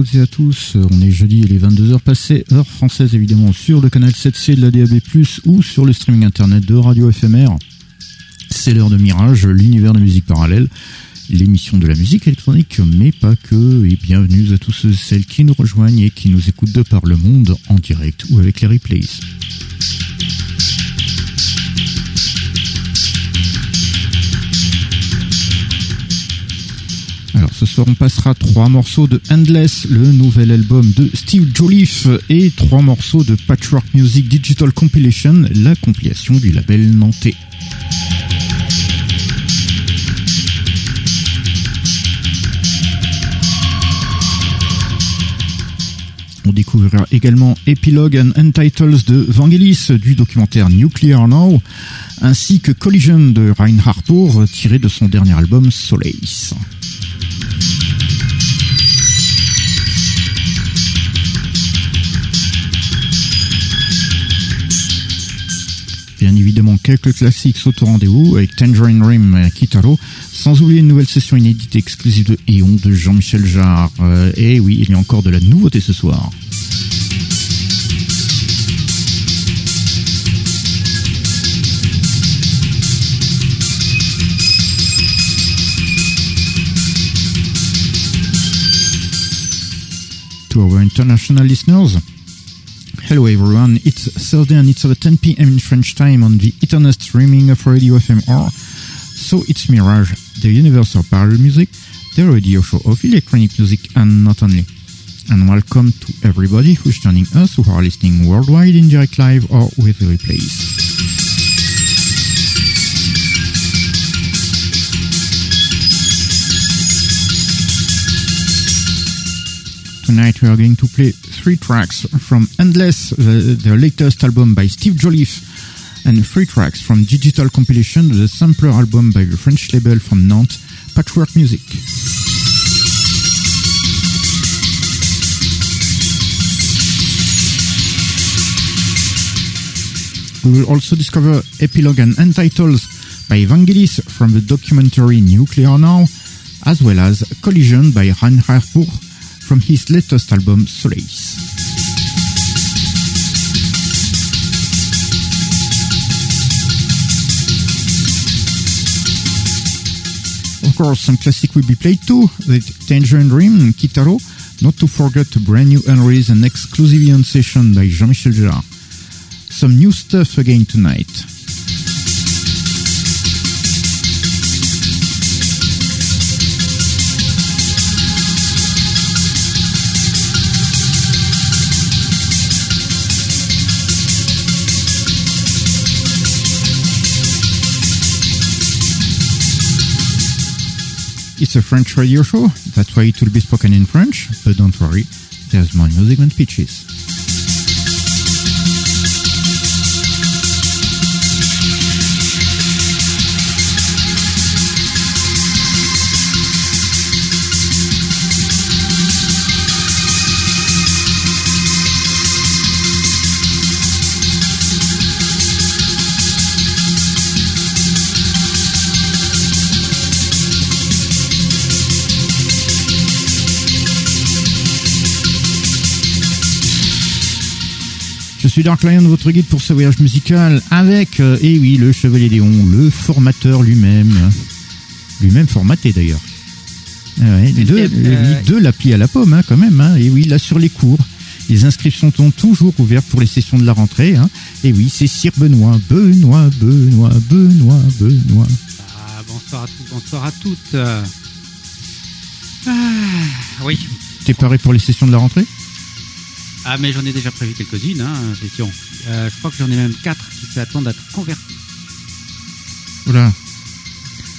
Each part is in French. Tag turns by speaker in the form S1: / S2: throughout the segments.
S1: Toutes et à tous. On est jeudi et les 22h passées, heure française évidemment, sur le canal 7C de la DAB+, ou sur le streaming internet de Radio FMR. C'est l'heure de Mirage, l'univers de musique parallèle, l'émission de la musique électronique, mais pas que. Et bienvenue à tous ceux celles qui nous rejoignent et qui nous écoutent de par le monde, en direct ou avec les replays. Ce soir on passera trois morceaux de Endless, le nouvel album de Steve Jolliffe, et trois morceaux de Patchwork Music Digital Compilation, la compilation du label nantais. On découvrira également Epilogue and Untitles de Vangelis du documentaire Nuclear Now, ainsi que Collision de Reinhard Poor tiré de son dernier album Solace. Bien évidemment, quelques classiques sautent au rendez-vous avec Tangerine Rim et Kitaro, sans oublier une nouvelle session inédite exclusive de Eon de Jean-Michel Jarre. Euh, et oui, il y a encore de la nouveauté ce soir. To our international listeners, Hello everyone, it's Thursday and it's at 10 p.m. in French time on the internet streaming of Radio FMR. So it's Mirage, the universal parallel music, the radio show of electronic music and not only. And welcome to everybody who's joining us who are listening worldwide in direct live or with the replays. Tonight we are going to play three tracks from Endless, the, the latest album by Steve Joliffe, and three tracks from digital compilation, the sampler album by the French label from Nantes, Patchwork Music. We will also discover Epilogue and Untitles by Vangelis from the documentary Nuclear Now, as well as Collision by Reinhard Poor from his latest album Solace. Of course, some classic will be played too, the Tangerine Dream, Kitaro, not to forget a brand new unreleased and exclusive on session by Jean-Michel Jarre. Some new stuff again tonight. It's a French radio show, that's why it will be spoken in French, but don't worry, there's more music than speeches. Suis Dark Lion, votre guide pour ce voyage musical avec, euh, eh oui, le Chevalier Léon, le formateur lui-même. Lui-même formaté d'ailleurs. Ouais, les deux,
S2: Euh,
S1: l'appli à la pomme, hein, quand même. Hein. Et oui, là sur les cours, les inscriptions sont toujours ouvertes pour les sessions de la rentrée. Hein. Et oui, c'est Sir Benoît, Benoît, Benoît, Benoît, Benoît.
S2: Ah, bonsoir à tous, bonsoir à toutes. Euh, Ah, oui.
S1: T'es paré pour les sessions de la rentrée?
S2: Ah, mais j'en ai déjà prévu quelques-unes, hein. Euh, je crois que j'en ai même quatre qui s'attendent à être convertis.
S1: Voilà.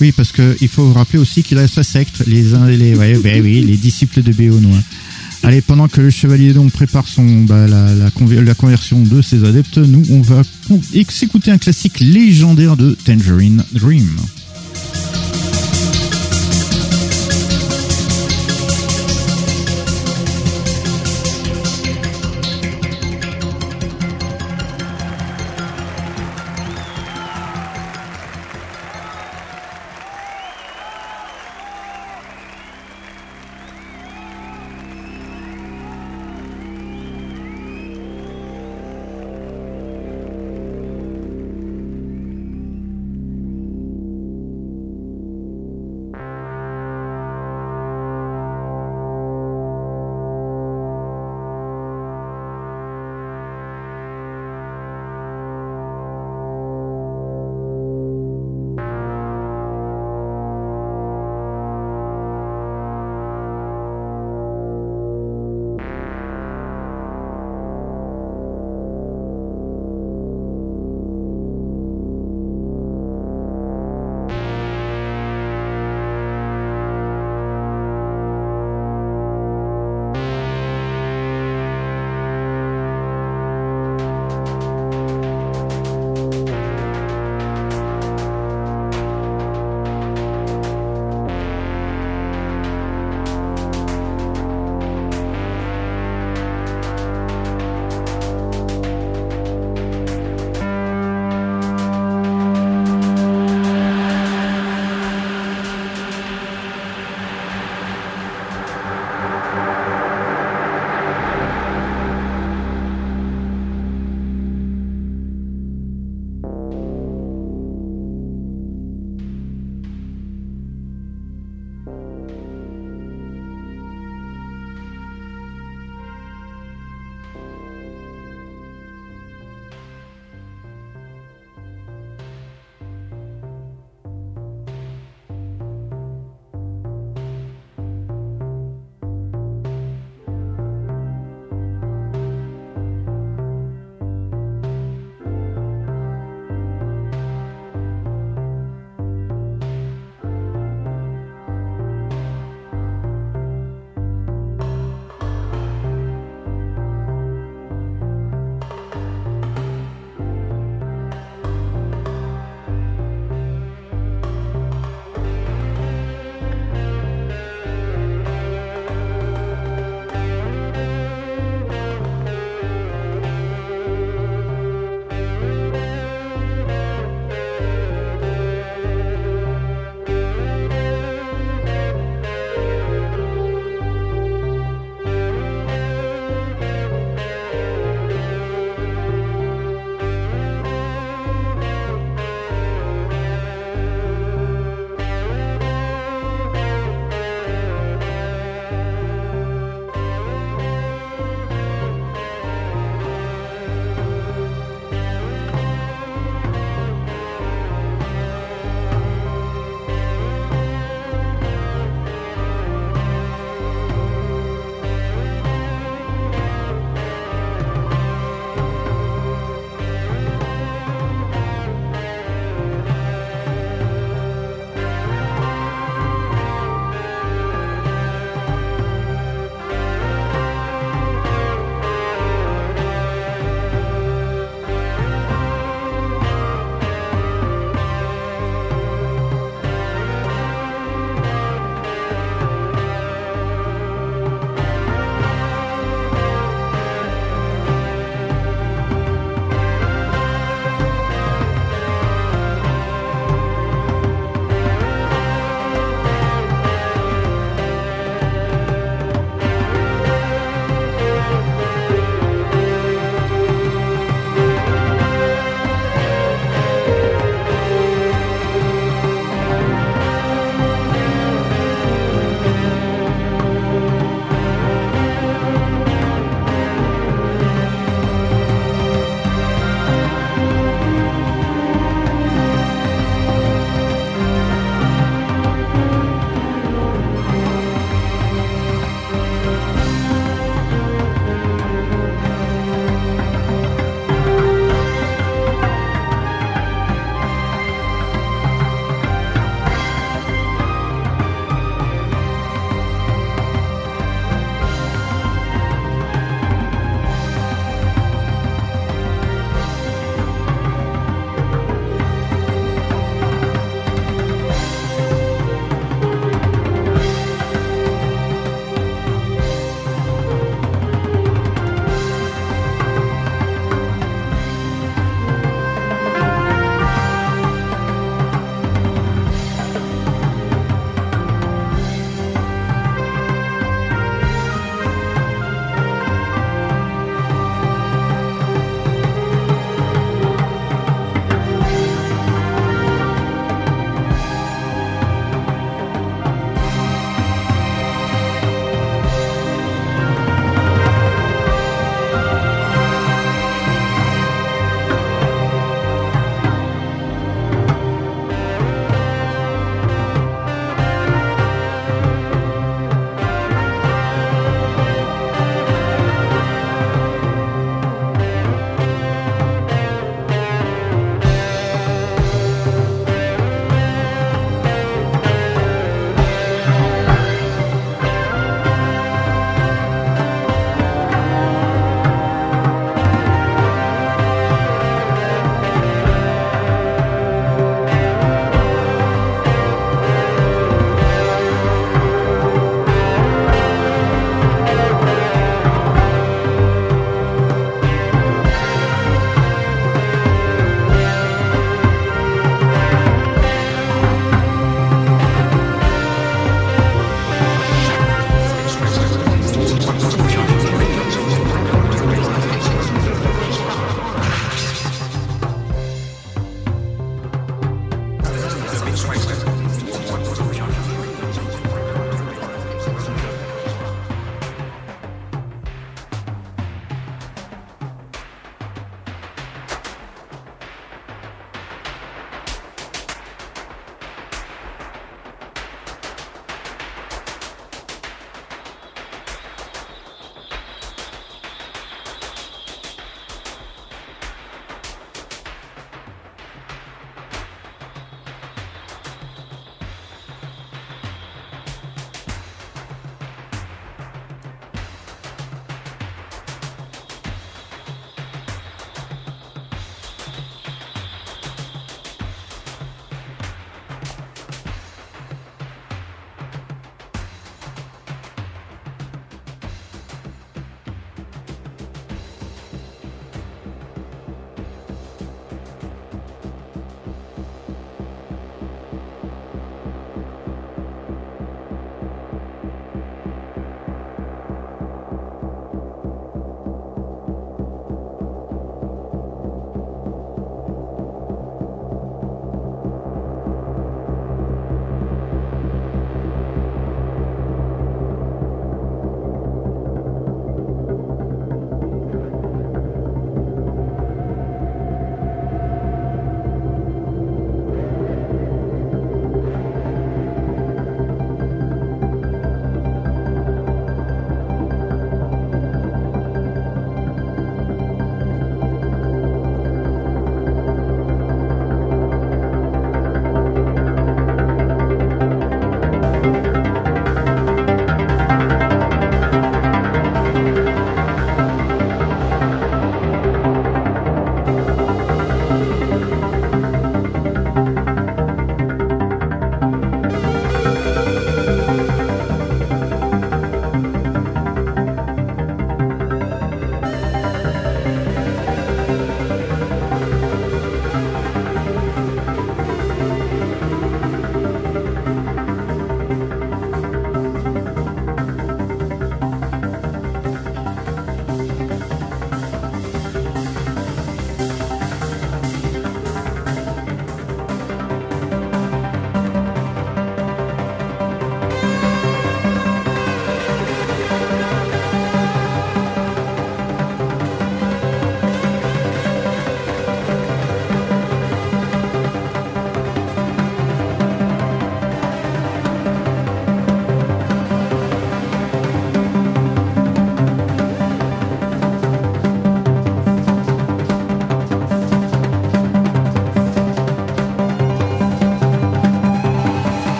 S1: Oui, parce que il faut rappeler aussi qu'il a sa secte, les les, ben oui, les disciples de Béonois. Allez, pendant que le chevalier donc prépare son bah, la, la, la conversion de ses adeptes, nous on va s'écouter un classique légendaire de Tangerine Dream.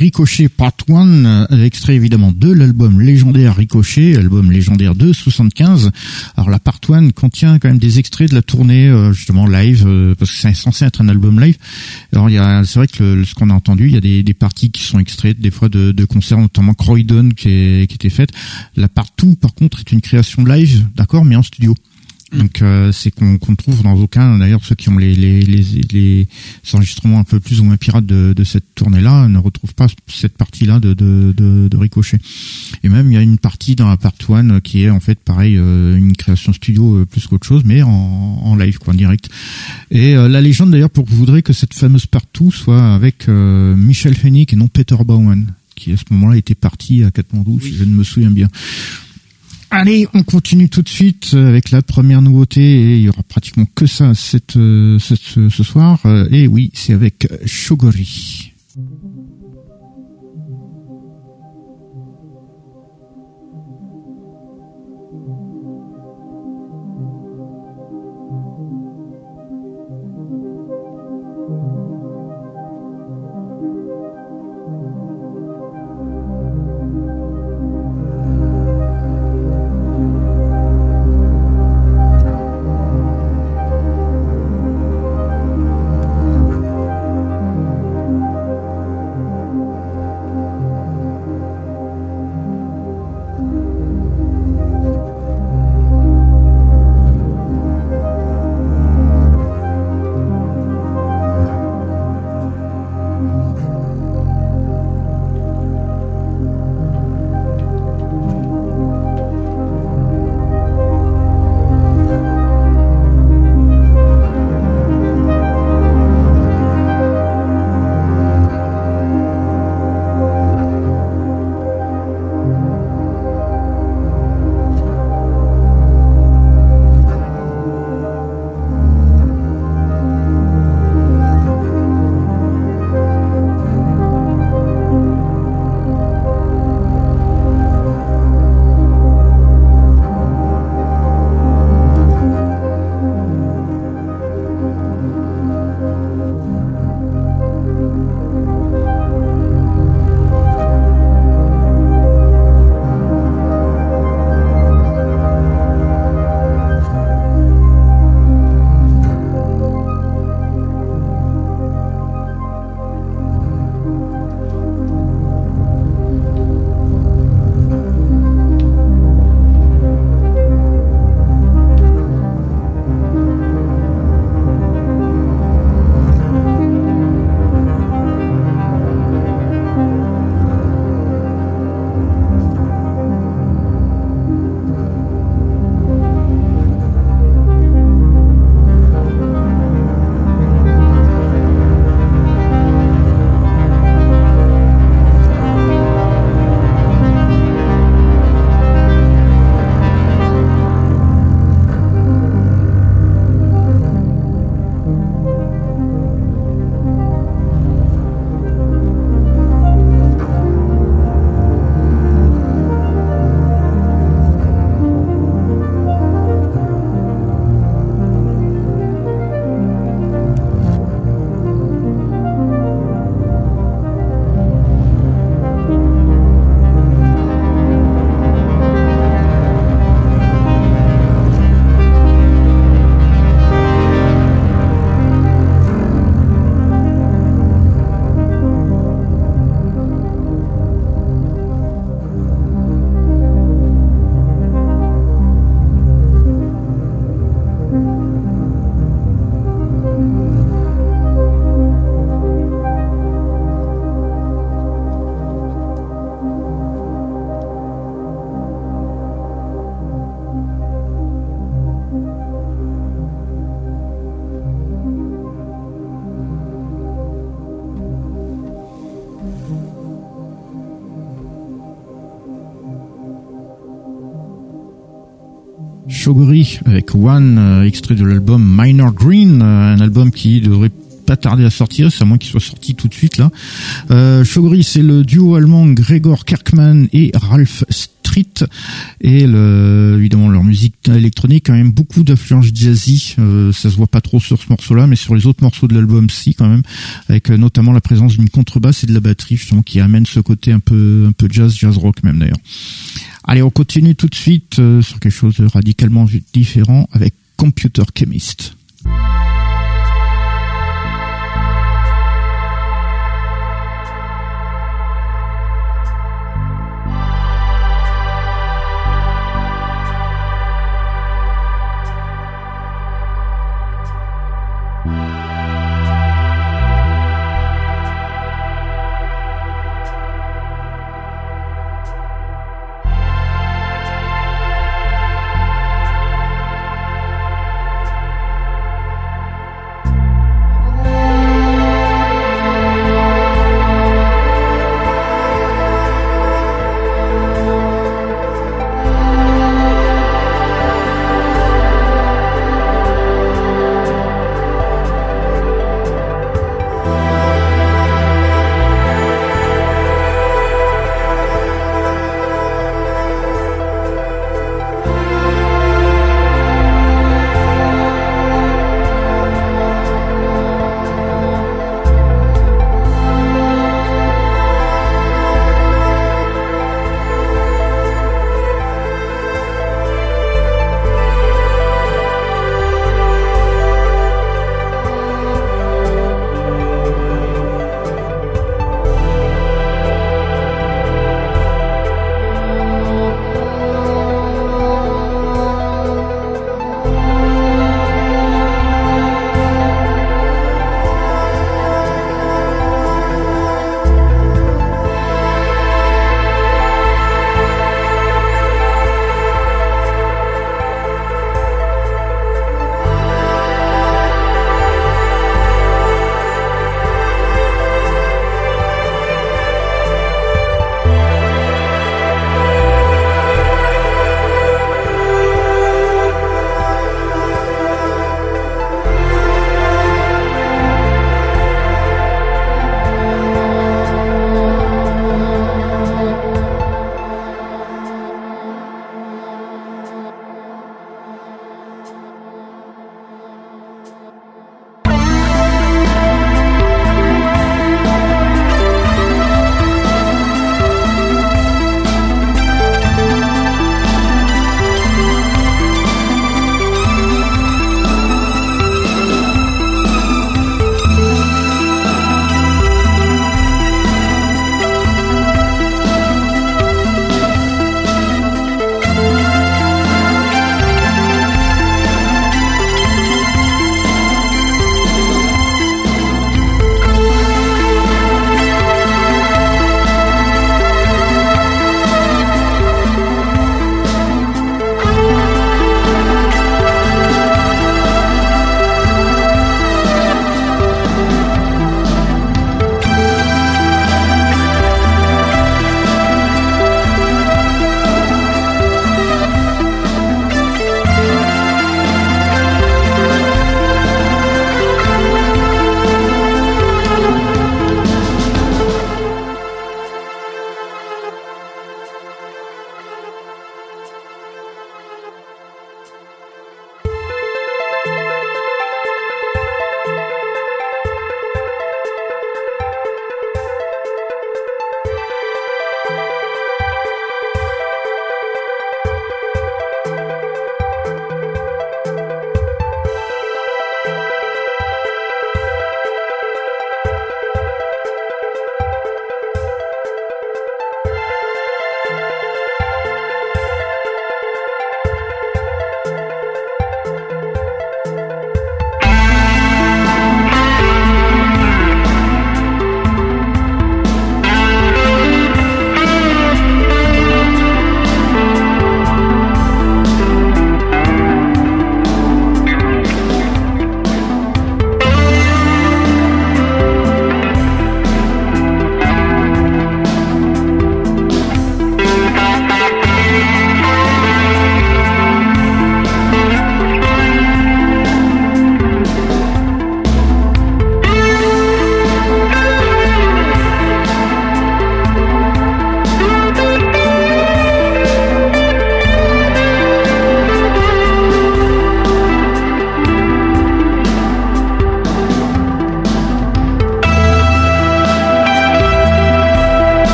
S1: Ricochet Part 1, extrait évidemment de l'album légendaire Ricochet, album légendaire de 75. Alors la Part 1 contient quand même des extraits de la tournée euh, justement live, euh, parce que c'est censé être un album live. Alors il y a, c'est vrai que ce qu'on a entendu, il y a des, des, parties qui sont extraites des fois de, de concerts, notamment Croydon qui, est, qui était faite. La Part 2 par contre est une création live, d'accord, mais en studio. Donc euh, c'est qu'on ne trouve dans aucun. D'ailleurs, ceux qui ont les, les, les, les, enregistrements un peu plus ou moins pirates de, de cette tournée-là ne retrouvent pas cette partie-là de, de, de, de, Ricochet. Et même il y a une partie dans la part one qui est en fait pareil euh, une création studio euh, plus qu'autre chose, mais en, en live quoi, en direct. Et la légende d'ailleurs pour que vous voudrez que cette fameuse part 2 soit avec Michel Hennig et non Peter Bowen qui à ce moment-là était parti à Katmandou, si je ne me souviens bien. Allez, on continue tout de suite avec la première nouveauté et il y aura pratiquement que ça cette, euh, ce, ce soir. Euh, et oui, c'est avec Shogori. Euh, extrait de l'album Minor Green, euh, un album qui devrait pas tarder à sortir, c'est à moins qu'il soit sorti tout de suite là. Euh, c'est le duo allemand Gregor Kirkman et Ralph Street et évidemment leur musique électronique quand même beaucoup d'influence jazzy. Euh, ça se voit pas trop sur ce morceau-là, mais sur les autres morceaux de l'album, si quand même, avec notamment la présence d'une contrebasse et de la batterie justement qui amène ce côté un peu un peu jazz, jazz rock même d'ailleurs. Allez, on continue tout de suite euh, sur quelque chose de radicalement différent avec Computer Chemist.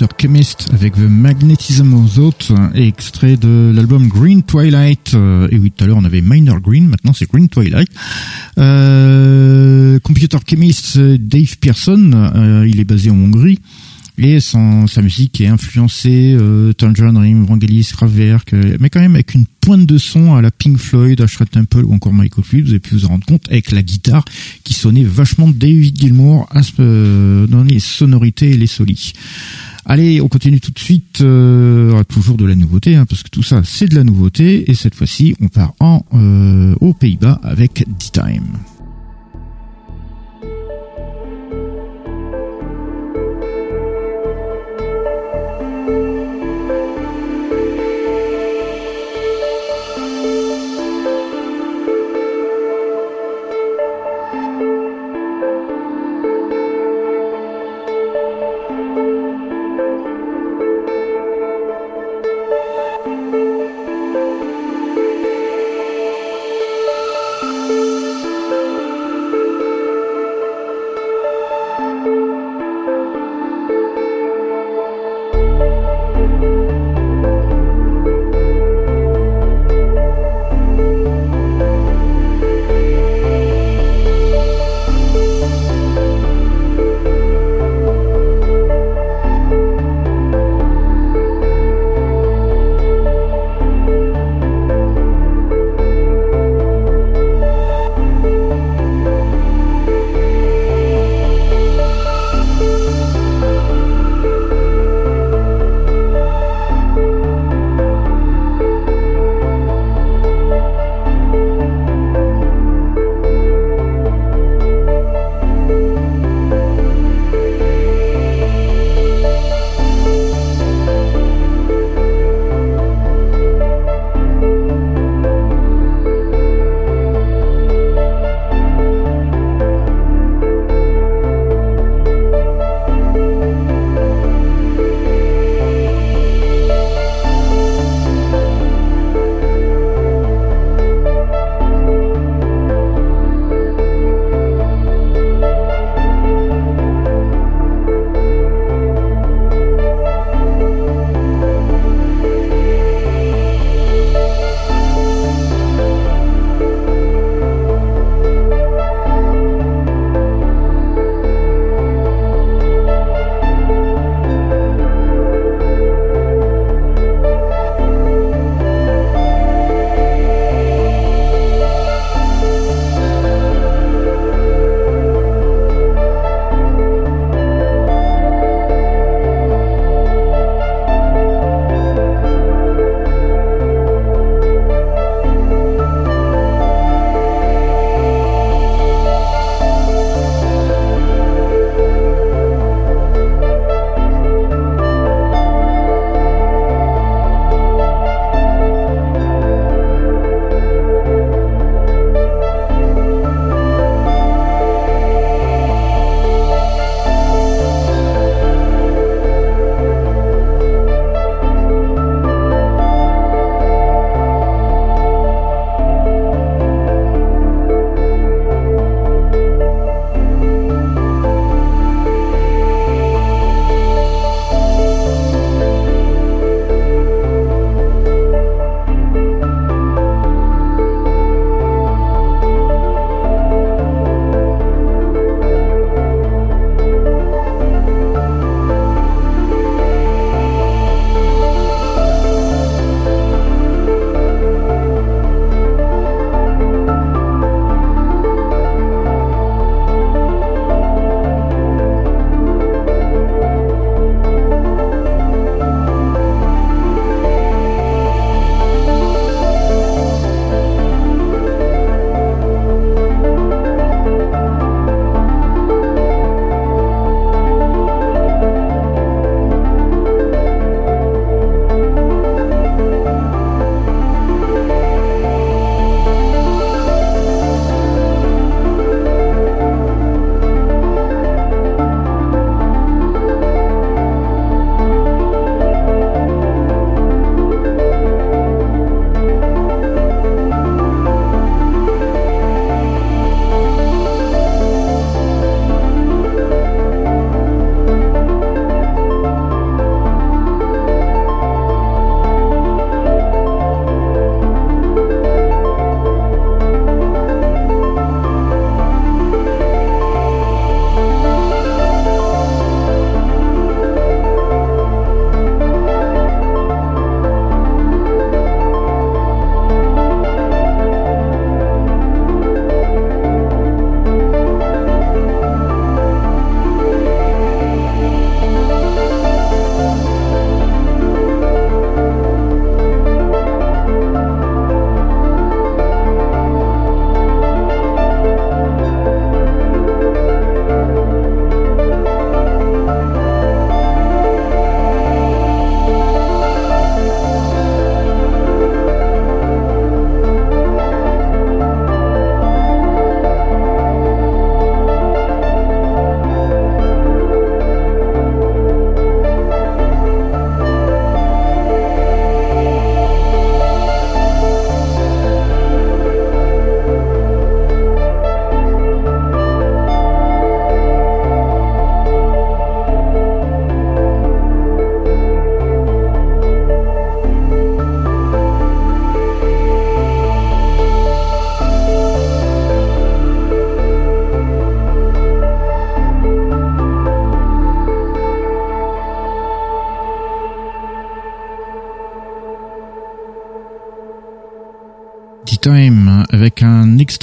S1: Computer Chemist avec The Magnetism of Thought, extrait de l'album Green Twilight. Euh, et oui, tout à l'heure on avait Minor Green, maintenant c'est Green Twilight. Euh, Computer Chemist, Dave Pearson, euh, il est basé en Hongrie. Et sa musique est influencée euh, Tangerine Dream, Vangelis, Kraftwerk, euh, mais quand même avec une pointe de son à la Pink Floyd, Ashra Temple ou encore Michael Field. Vous avez pu vous en rendre compte avec la guitare qui sonnait vachement David Gilmour dans les sonorités et les solis. Allez, on continue tout de suite, euh, toujours de la nouveauté, hein, parce que tout ça c'est de la nouveauté, et cette fois-ci on part en euh, aux Pays-Bas avec D-Time.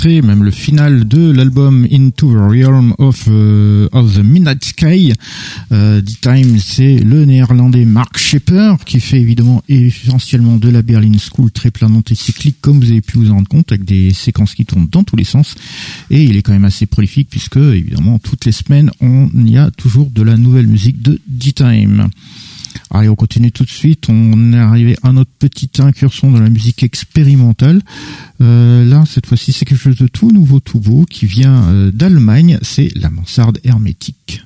S1: Même le final de l'album Into the Realm of, euh, the Midnight Sky. Euh, D-Time, c'est le néerlandais Mark Shepper qui fait évidemment essentiellement de la Berlin School très planante et cyclique comme vous avez pu vous en rendre compte avec des séquences qui tournent dans tous les sens et il est quand même assez prolifique puisque évidemment toutes les semaines on y a toujours de la nouvelle musique de D-Time. Allez, on continue tout de suite. On est arrivé à notre petite incursion dans la musique expérimentale. Euh, là, cette fois-ci, c'est quelque chose de tout nouveau, tout beau, qui vient euh, d'Allemagne. C'est la mansarde hermétique.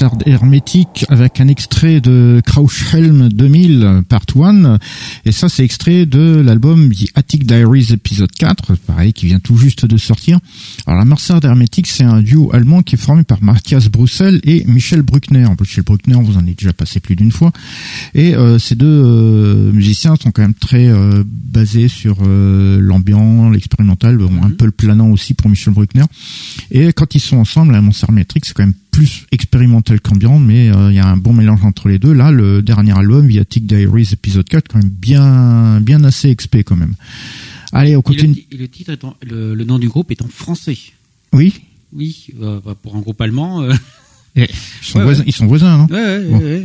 S1: Un mansarde hermétique avec un extrait de Crouchhelm 2000 Part 1 et ça c'est extrait de l'album The Attic Diaries épisode 4 pareil qui vient tout juste de sortir. Alors la mansarde hermétique c'est un duo allemand qui est formé par Matthias Brussel et Michel Bruckner. Michel Bruckner vous en avez déjà passé plus d'une fois. Et euh, ces deux euh, musiciens sont quand même très euh, basés sur l'ambiance l'expérimental bon, un mhm. peu le planant aussi pour Michel Bruckner. Et quand ils sont ensemble la mansarde hermétique c'est quand même plus expérimental qu'ambiant, mais euh, il y a un bon mélange entre les deux. Là, le dernier album, Viatic Diaries épisode 4, quand même bien, bien assez expé quand même. Allez, on continue.
S2: Et le, titre le, nom du groupe est en français.
S1: Oui.
S2: Oui, euh, bah, pour un groupe allemand. Euh.
S1: Eh, ils, sont voisins, ils sont voisins, non
S2: ouais,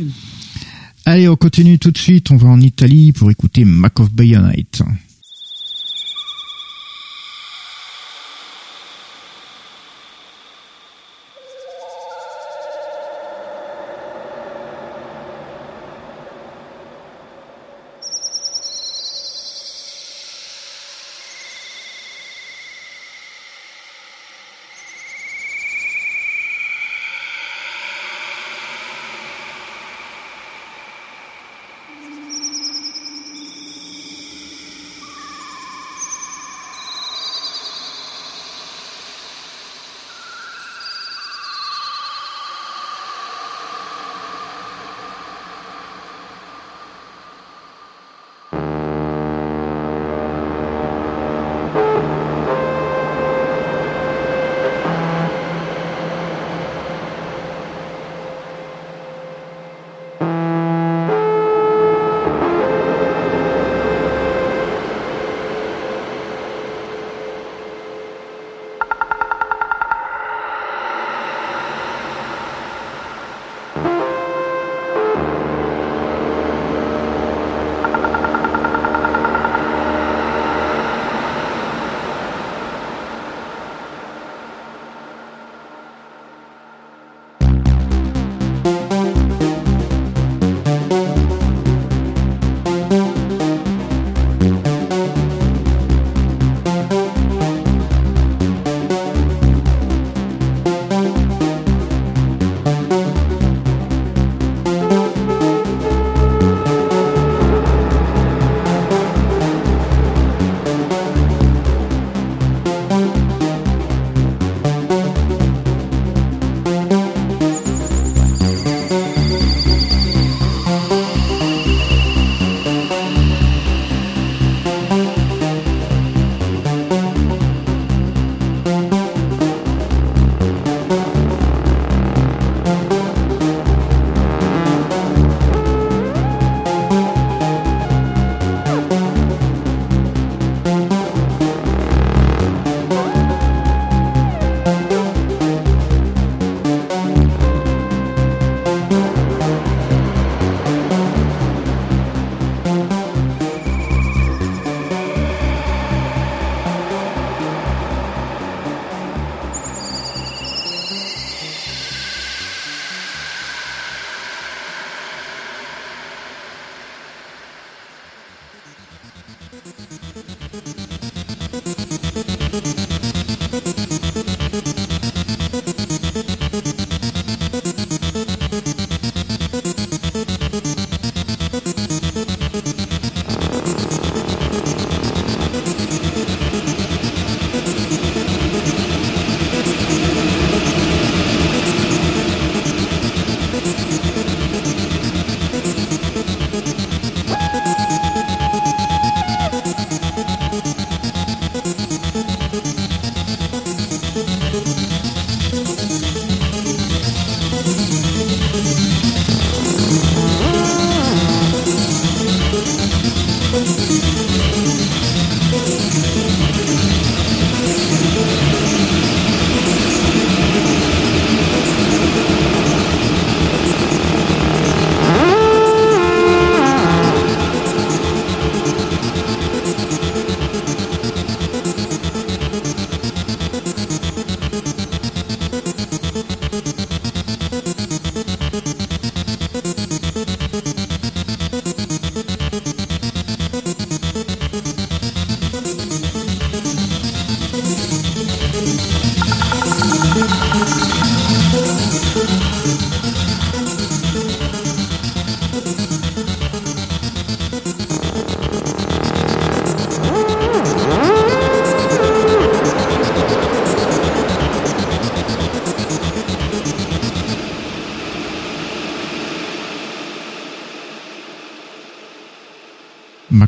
S1: Allez, on continue tout de suite. On va en Italie pour écouter Mac of Bayonite.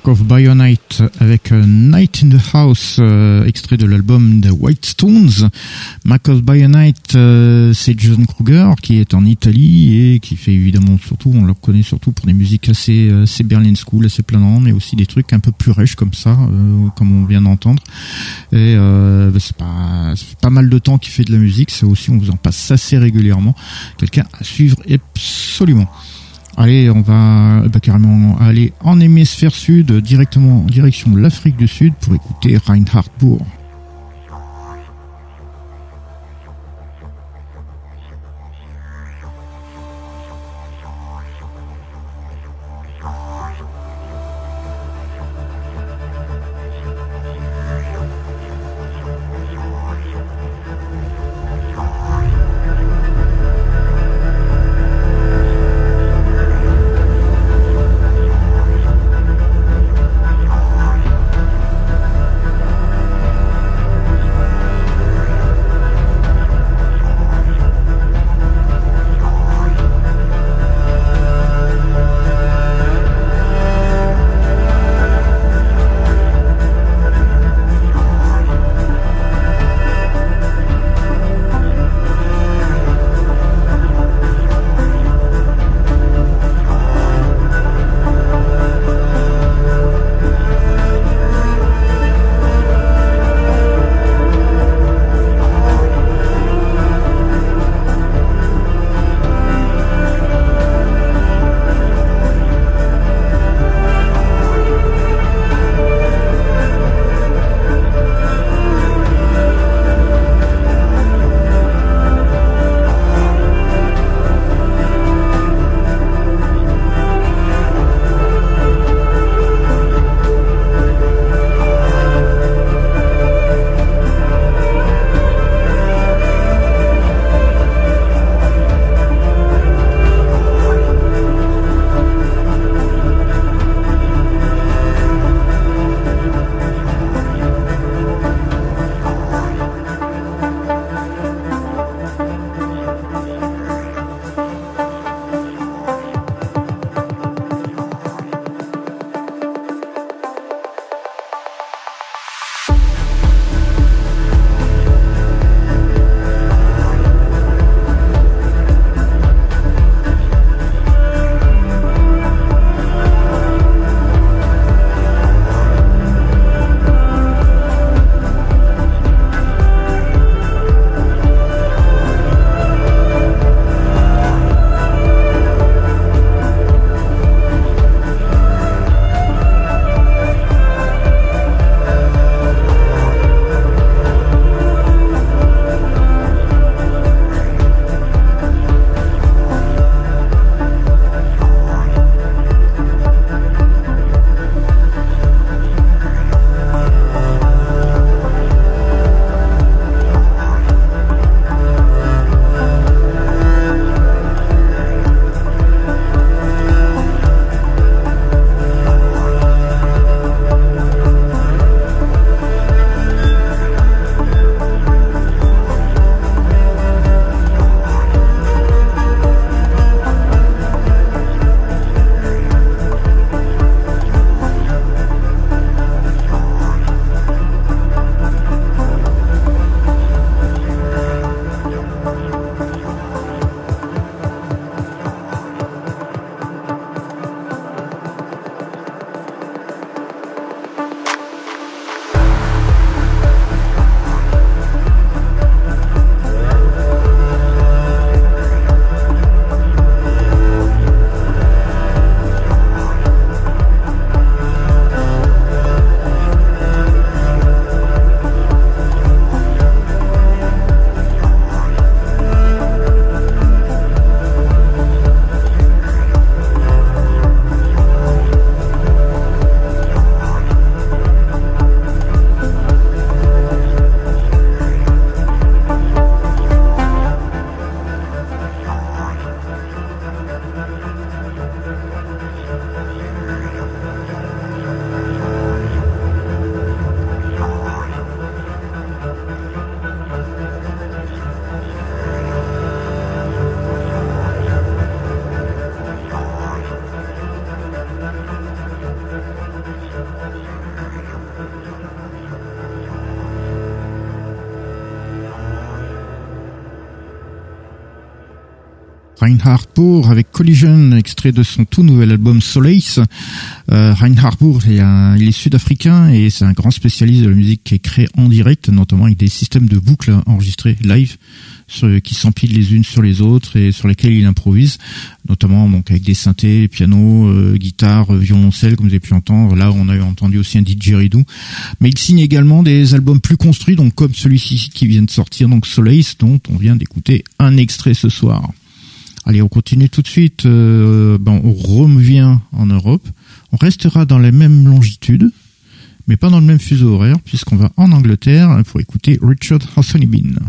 S1: Of Bionite avec Night in the House, extrait de l'album The White Stones. Mark of Bionite, c'est Jason Kruger qui est en Italie et qui fait évidemment surtout, on le connaît surtout pour des musiques assez, assez Berlin School, assez planantes, mais aussi des trucs un peu plus riches comme ça, comme on vient d'entendre. Et bah, c'est pas, pas mal de temps qu'il fait de la musique, ça aussi on vous en passe assez régulièrement. Quelqu'un à suivre absolument. Allez, on va bah, carrément aller en hémisphère sud, directement en direction de l'Afrique du Sud pour écouter Reinhard Bourg. Reinhard Bohr avec Collision, extrait de son tout nouvel album Solace. Euh, Reinhard Bohr, il, il est sud-africain et c'est un grand spécialiste de la musique qui est créée en direct, notamment avec des systèmes de boucles enregistrés live qui s'empilent les unes sur les autres et sur lesquelles il improvise, notamment donc avec des synthés, piano, euh, guitare, violoncelle, comme vous avez pu entendre. Là, on a entendu aussi un didgeridoo. Mais il signe également des albums plus construits, donc comme celui-ci qui vient de sortir, donc Solace, dont on vient d'écouter un extrait ce soir. Allez, on continue tout de suite. Euh, ben, on revient en Europe. On restera dans la même longitude, mais pas dans le même fuseau horaire, puisqu'on va en Angleterre pour écouter Richard Bean.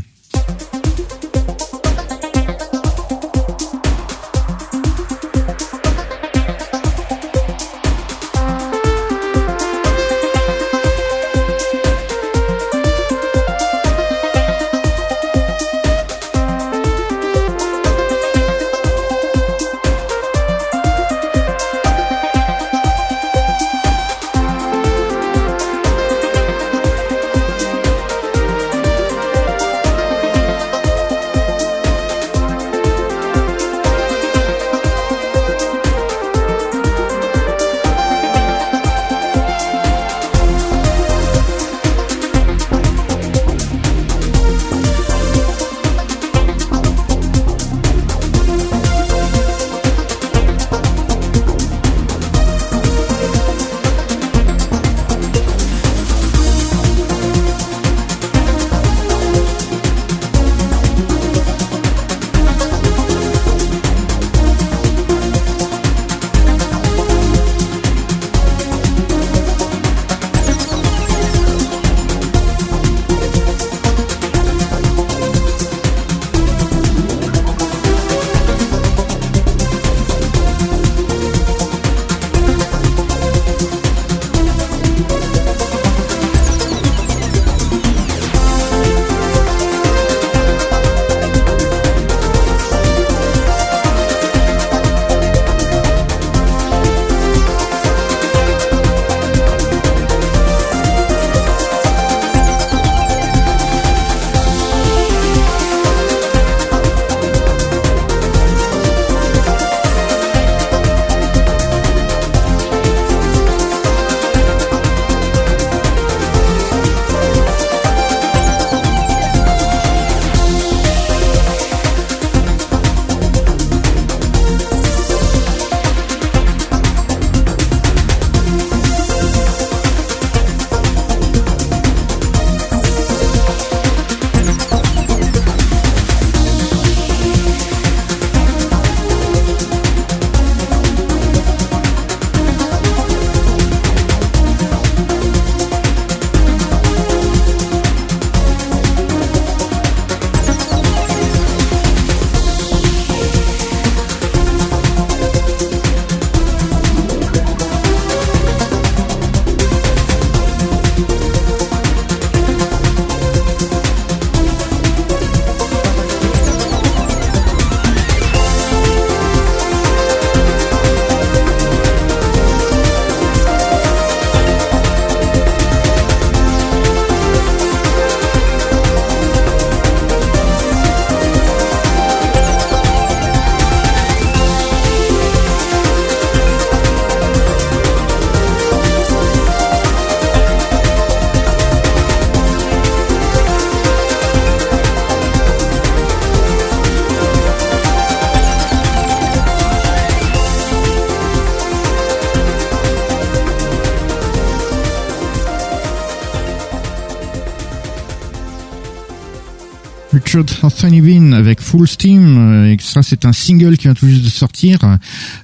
S1: Richard Bean avec Full Steam. Euh, et ça, c'est un single qui vient tout juste de sortir.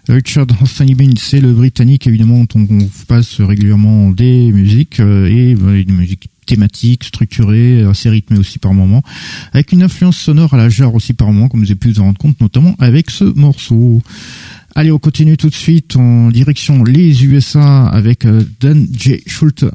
S1: Richard Bean, c'est le Britannique, évidemment, dont on passe régulièrement des musiques euh, et euh, des musiques thématiques, structurées, assez rythmées aussi par moments, avec une influence sonore à la jarre aussi par moments, comme vous avez pu vous en rendre compte, notamment avec ce morceau. Allez, on continue tout de suite en direction les USA avec Dan J. Schulte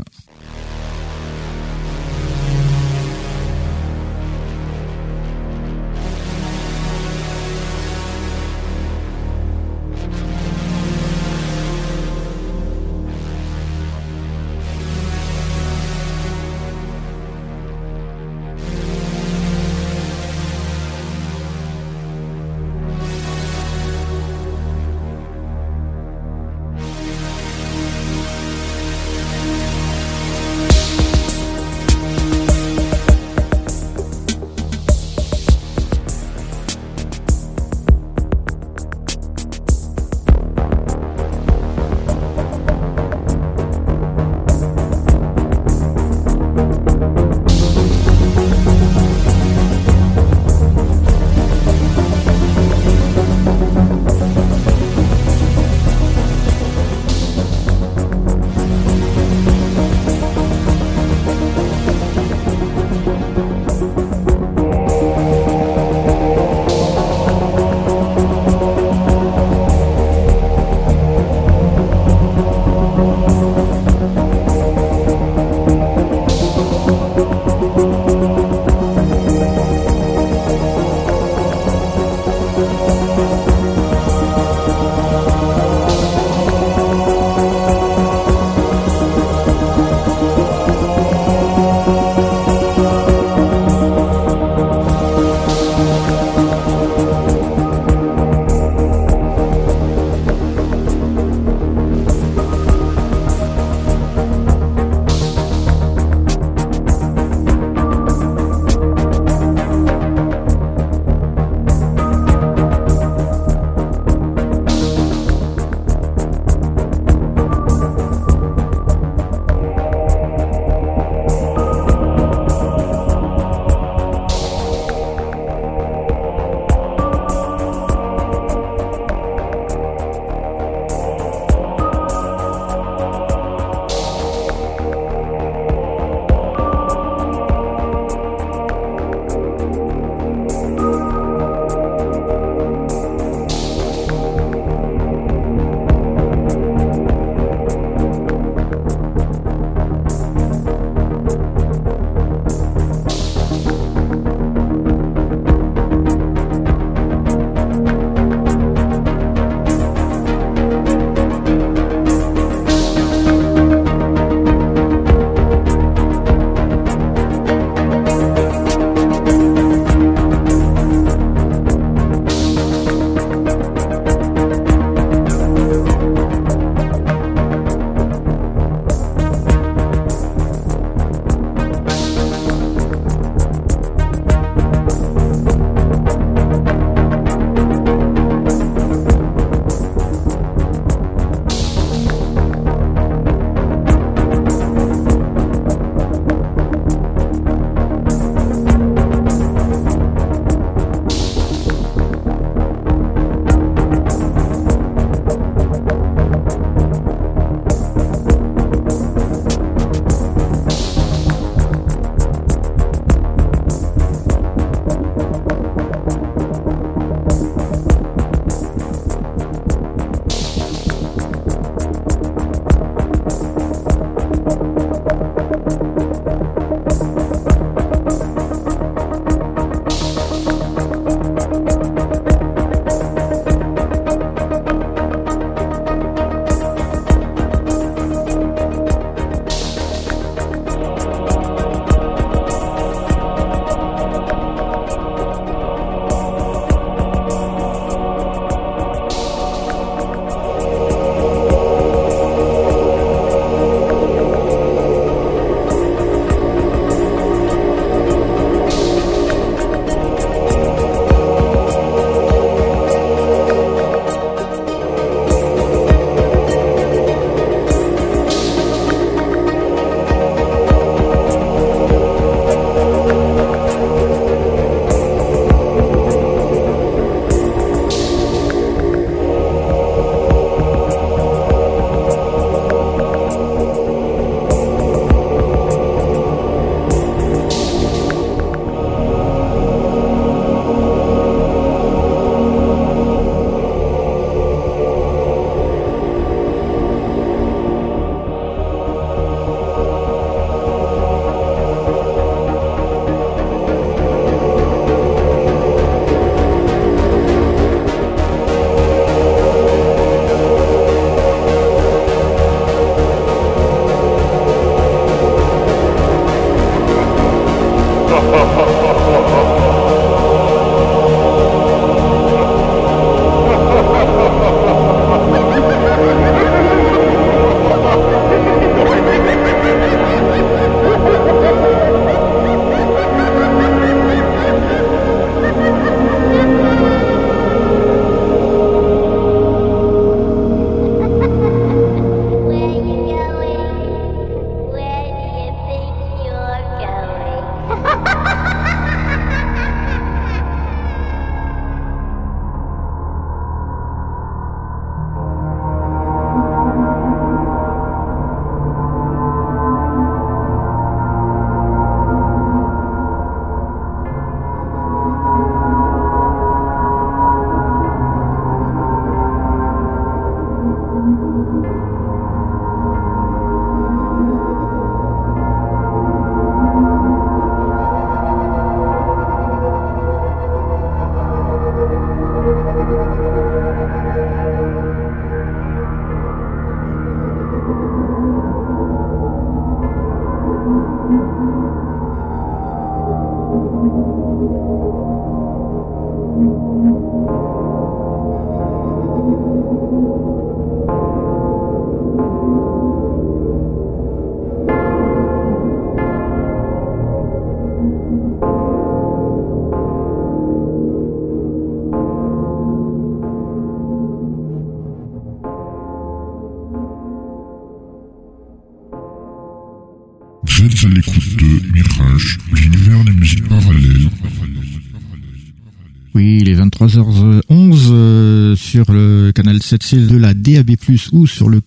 S1: 7C de la DAB+, ou sur le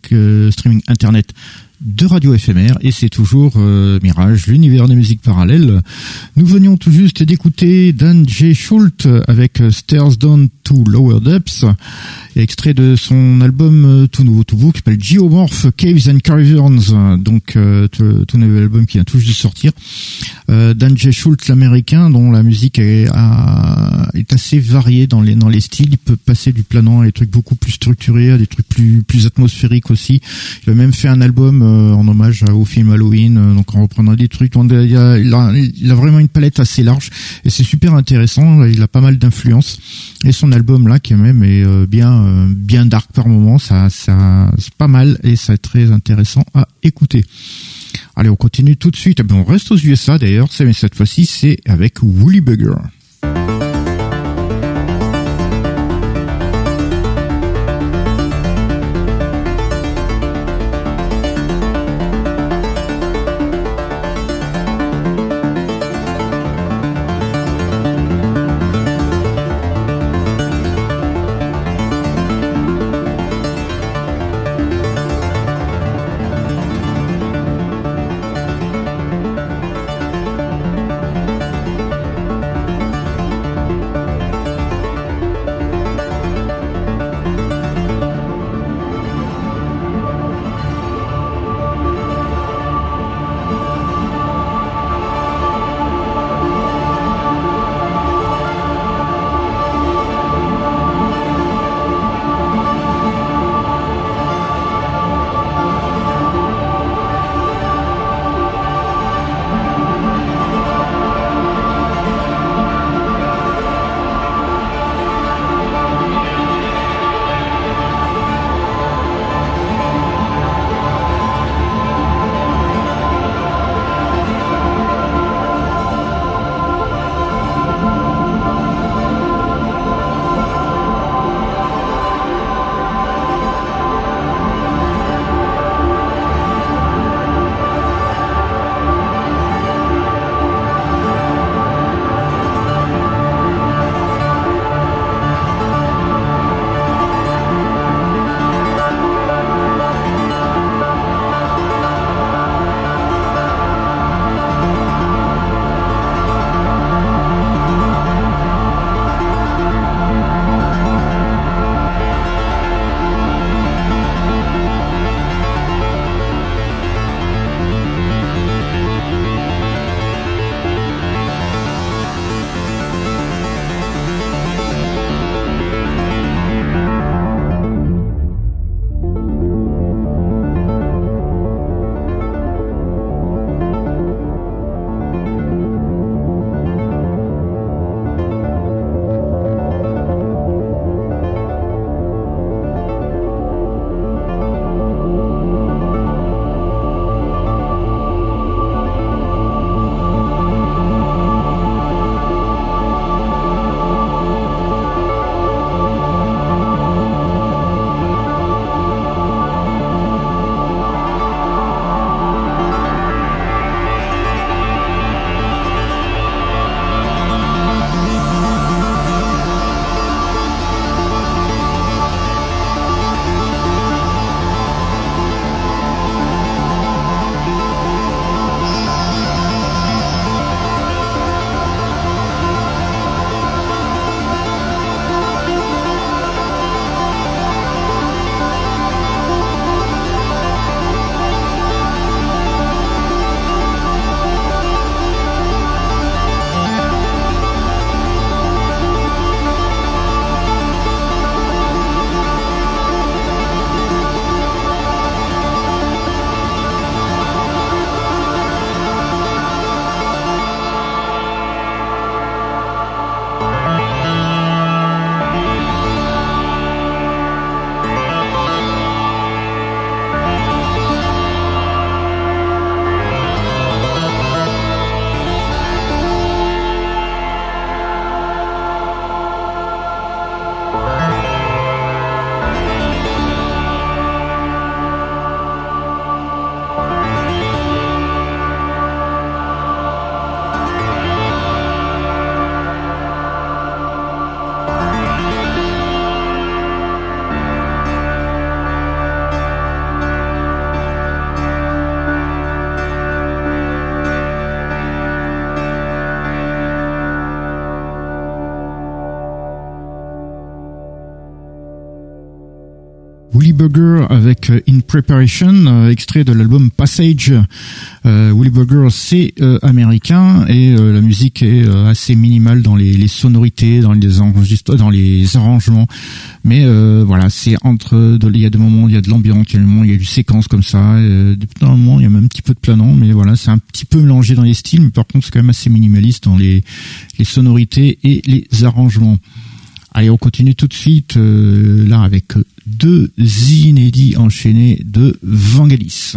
S1: streaming internet de radio éphémère et c'est toujours euh, Mirage, l'univers des musiques parallèles. Nous venions tout juste d'écouter Dan J. Schultz avec euh, Stairs Down to Lower Depths, extrait de son album euh, tout nouveau, tout beau, qui s'appelle Geomorph Caves and Caverns, donc tout, nouvel album qui vient tout juste de sortir. Dan J. Schultz, l'américain, dont la musique est, est assez variée dans les, dans les styles. Il peut passer du planant à des trucs beaucoup plus structurés, à des trucs plus, plus atmosphériques aussi. Il a même fait un album euh, en hommage au film Halloween, euh, donc en reprenant des trucs. Il a, il a, vraiment une palette assez large et c'est super intéressant. Il a pas mal d'influences et son album là qui même est euh, bien bien dark par moment, ça ça c'est pas mal et c'est très intéressant à écouter. Allez, on continue tout de suite. On reste aux USA d'ailleurs, mais cette fois-ci c'est avec Woolly Bugger. Burger avec euh, In Preparation, euh, extrait de l'album Passage. Euh, Willy Burger, c'est américain et la musique est assez minimale dans les, sonorités, dans les dans les arrangements. Mais voilà, c'est entre, il y a des moments, il y a de l'ambiance, il y a des moments, il y a du séquence comme ça. Euh, des moments, il y a même un petit peu de planant, mais voilà, c'est un petit peu mélangé dans les styles. Mais par contre, c'est quand même assez minimaliste dans les, les sonorités et les arrangements. Allez, on continue tout de suite là avec deux inédits enchaînés de Vangelis.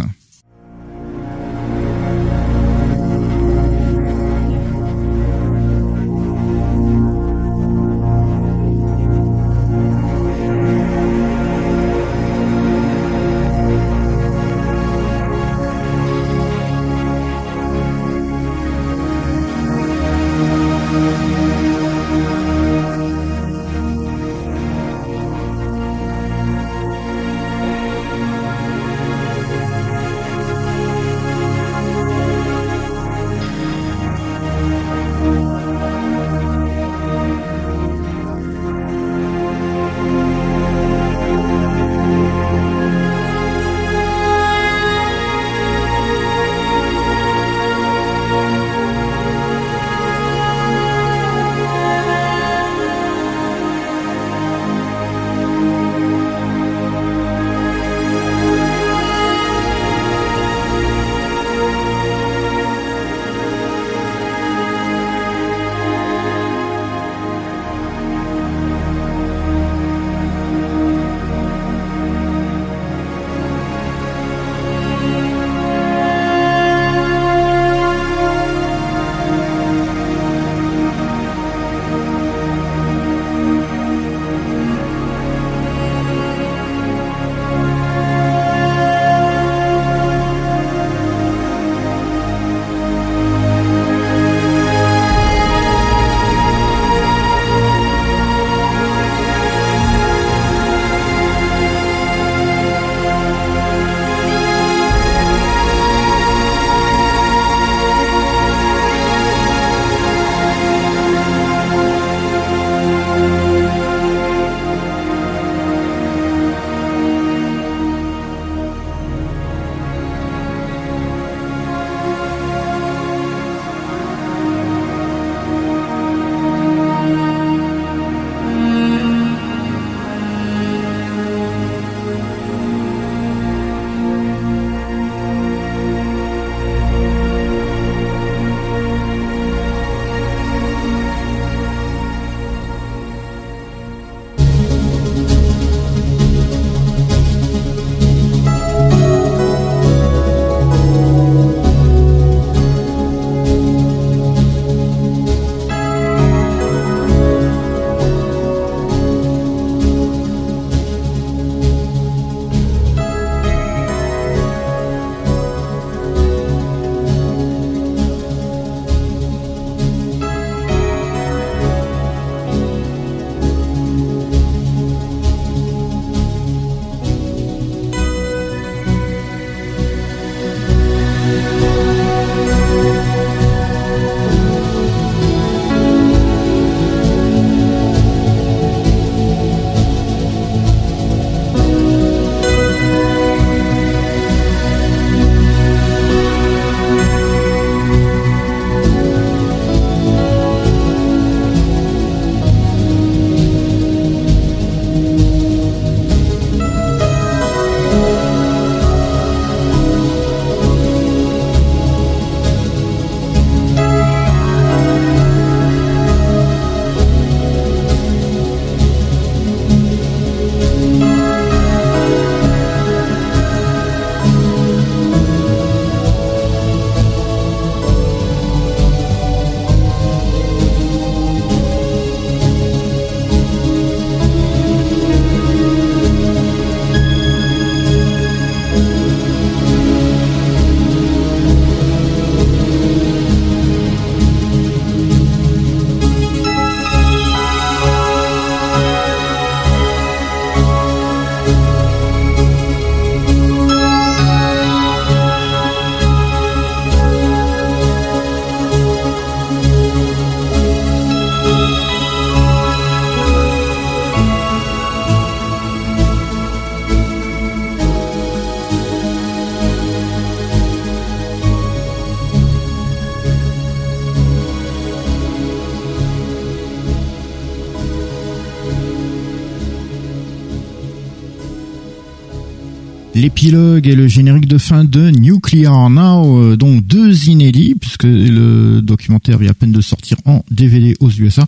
S1: L'épilogue et le générique de fin de Nuclear Now, euh, donc deux inédits puisque le documentaire vient à peine de sortir en DVD aux USA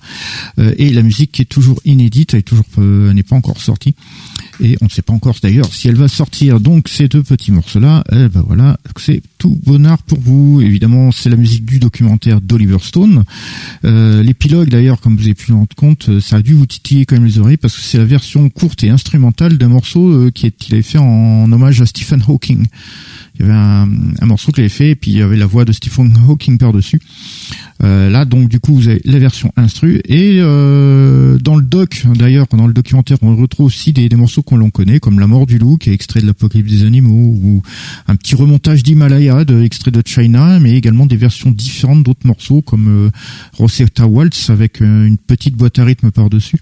S1: euh, et la musique qui est toujours inédite, elle euh, n'est pas encore sortie et on ne sait pas encore d'ailleurs si elle va sortir. Donc ces deux petits morceaux-là, eh ben voilà, c'est tout bonheur pour vous. Évidemment, c'est la musique du documentaire d'Oliver Stone. Euh, L'épilogue d'ailleurs, comme vous avez pu en rendre compte, ça a dû vous titiller quand même les oreilles parce que c'est la version courte et instrumentale d'un morceau euh, qui est, qu'il avait fait en hommage à Stephen Hawking il y avait un, un morceau qu'il avait fait et puis il y avait la voix de Stephen Hawking par dessus. Euh, là donc du coup vous avez la version instru et euh, dans le doc d'ailleurs dans le documentaire on retrouve aussi des, morceaux qu'on l'on connaît comme La mort du loup qui est extrait de l'Apocalypse des animaux ou un petit remontage d'Himalaya de extrait de China mais également des versions différentes d'autres morceaux comme euh, Rosetta Waltz avec euh, une petite boîte à rythme par dessus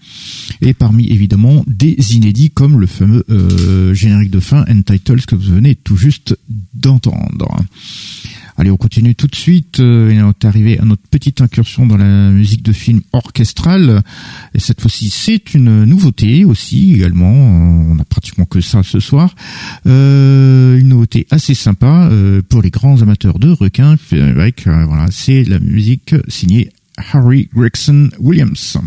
S1: et parmi évidemment des inédits comme le fameux euh, générique de fin Entitled que vous venez tout juste d'entendre. Allez, on continue tout de suite. Euh, on est arrivé à notre petite incursion dans la musique de film orchestrale. Et cette fois-ci, c'est une nouveauté aussi également. On n'a pratiquement que ça ce soir. Euh, une nouveauté assez sympa euh, pour les grands amateurs de requins. Avec, euh, voilà, c'est la musique signée Harry Gregson Williams.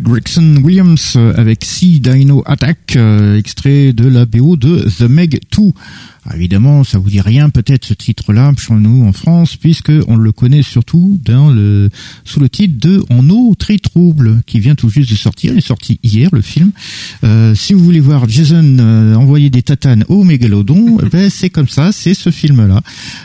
S1: Gregson Williams euh, avec Sea Dino Attack, euh, extrait de la BO de The Meg 2. Ah, évidemment, ça vous dit rien peut-être ce titre-là nous en France, puisque on le connaît surtout sous le titre de En eau très trouble, qui vient tout juste de sortir. Il est sorti hier le film. Euh, si vous voulez voir Jason euh, envoyer des tatanes au mégalodon, eh ben c'est comme ça, c'est ce film-là.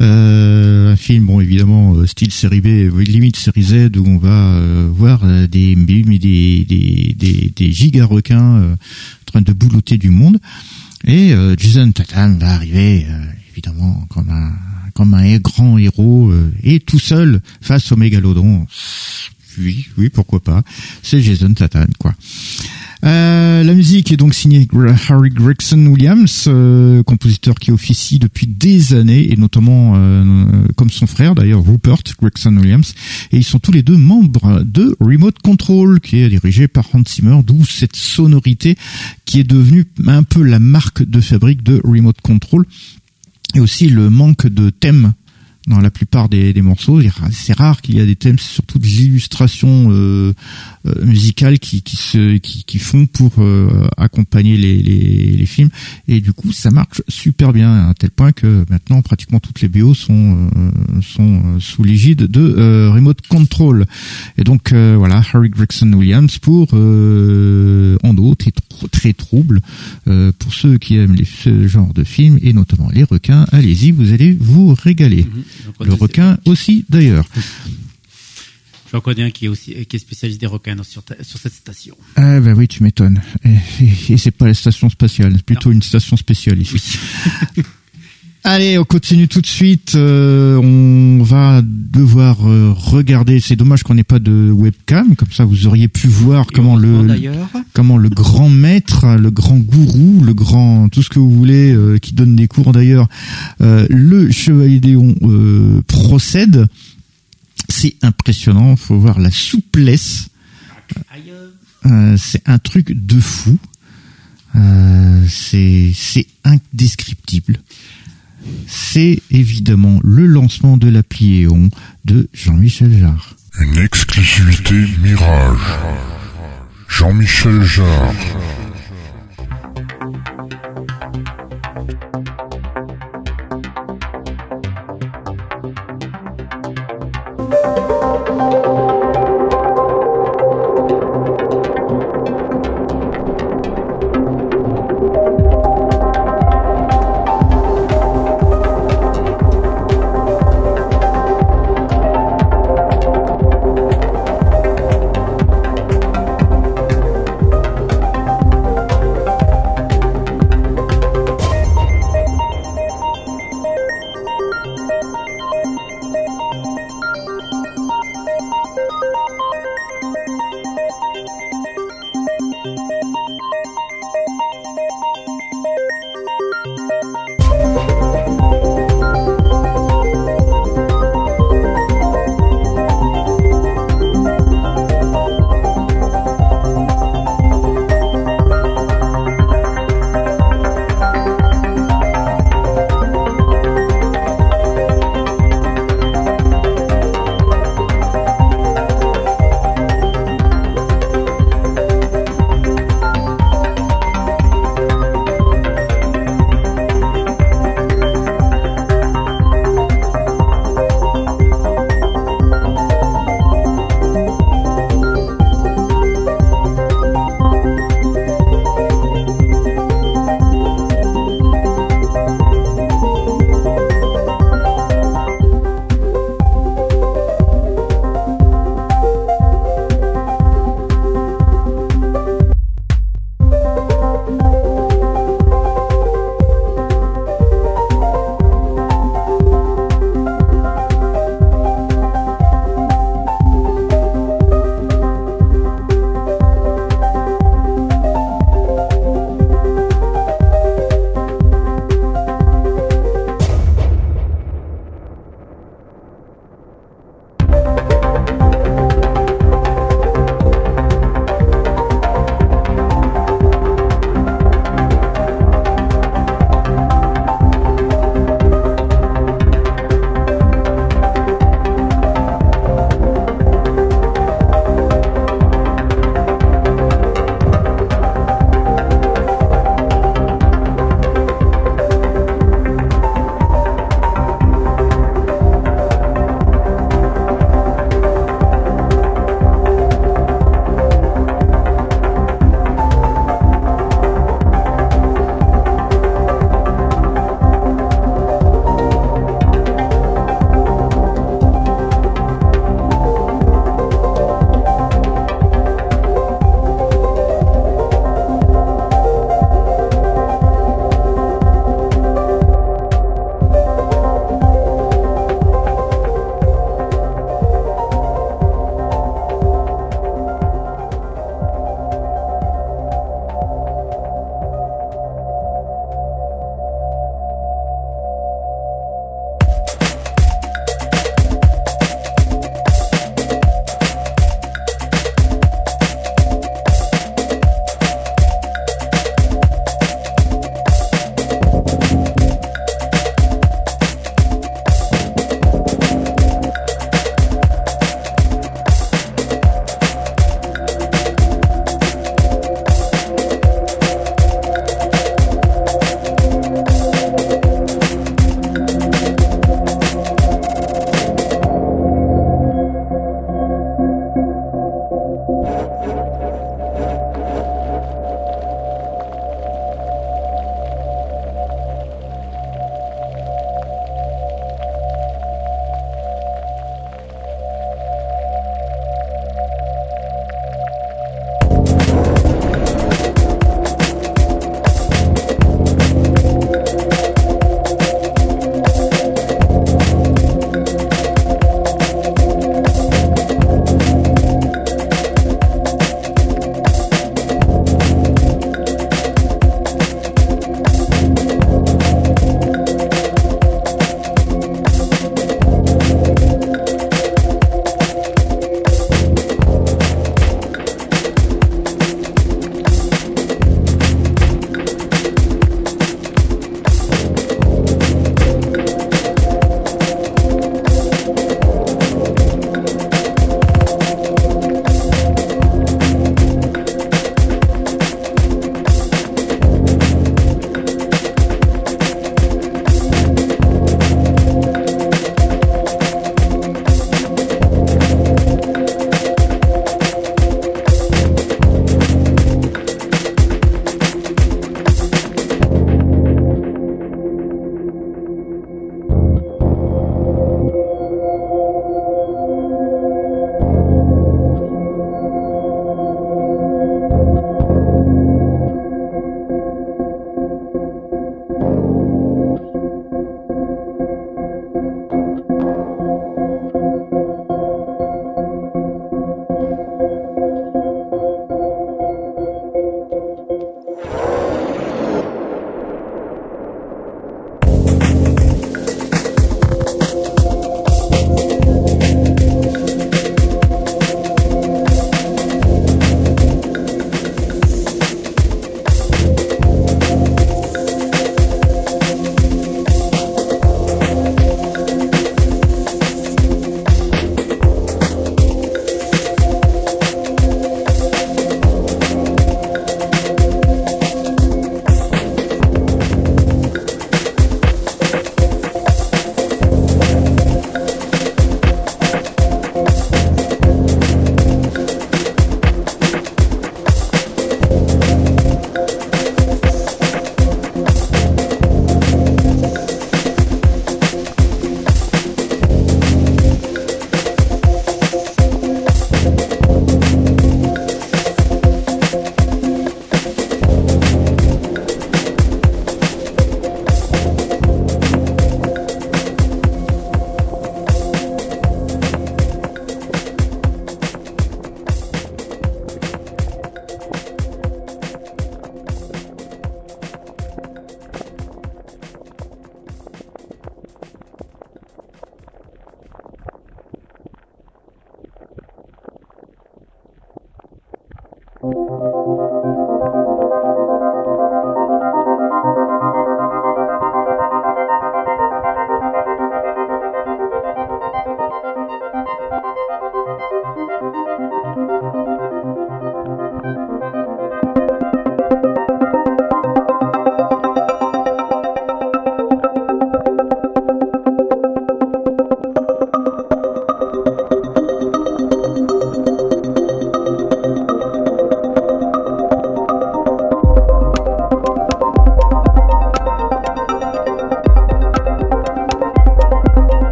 S1: Euh, un film, bon évidemment euh, style série B, limite série Z, où on va euh, voir des des des des, des giga requins en train de boulotter du monde. Et euh, Jason Tatum va arriver, euh, évidemment, comme un, comme un grand héros, euh, et tout seul face au mégalodon. Oui, oui, pourquoi pas. C'est Jason Tatum, quoi. Euh, la musique est donc signée Harry Gregson Williams, euh, compositeur qui officie depuis des années et notamment euh, comme son frère d'ailleurs Rupert Gregson Williams. Et ils sont tous les deux membres de Remote Control, qui est dirigé par Hans Zimmer, d'où cette sonorité qui est devenue un peu la marque de fabrique de Remote Control et aussi le manque de thème dans la plupart des, des morceaux. C'est rare qu'il y a des thèmes, surtout des illustrations euh, euh, musicales qui, qui, se, qui, qui font pour euh, accompagner les, les, les, films. Et du coup, ça marche super bien, à tel point que maintenant, pratiquement toutes les BO sont, euh, sont sous l'égide de Remote Control. Et donc, voilà, Harry Gregson Williams pour Ando, très, très trouble. pour ceux qui aiment les, ce genre de films, et notamment les requins, allez-y, vous allez vous régaler. Mm-hmm. Le requin aussi, d'ailleurs.
S2: J'en connais un qui est aussi qui est spécialiste des requins sur, sur cette station.
S1: Ah ben oui, tu m'étonnes. Et, c'est pas la station spatiale, c'est plutôt une station spéciale ici. Allez, on continue tout de suite. Euh, on va devoir euh, regarder. C'est dommage qu'on n'ait pas de webcam, comme ça vous auriez pu voir comment le comment le grand maître, le grand gourou, le grand tout ce que vous voulez, euh, qui donne des cours d'ailleurs, le chevalier Déon procède. C'est impressionnant. Faut voir la souplesse. c'est un truc de fou. c'est c'est indescriptible c'est évidemment le lancement de l'appli EON de Jean-Michel Jarre.
S3: Une exclusivité Mirage. Jean-Michel Jarre.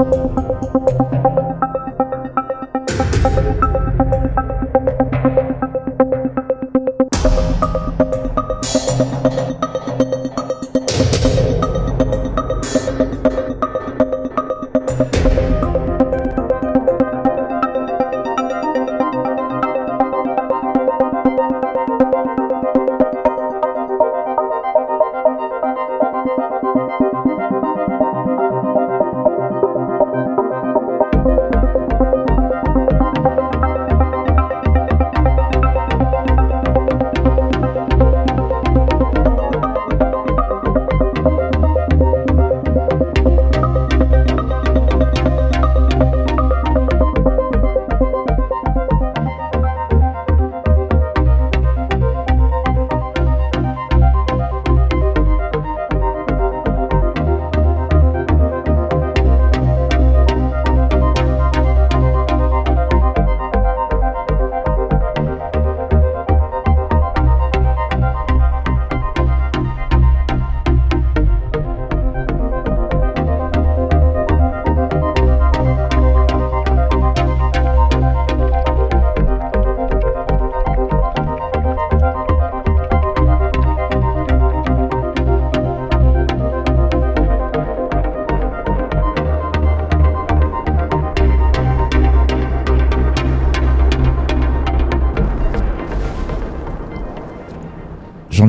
S1: Música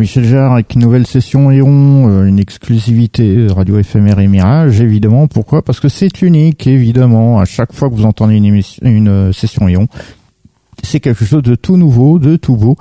S1: Jean-Michel Jarre avec une nouvelle session Eon, euh, une exclusivité Radio éphémère et Mirage, évidemment. Pourquoi? Parce que c'est unique, évidemment. À chaque fois que vous entendez une, euh, session Eon, c'est quelque chose de tout nouveau, de tout beau,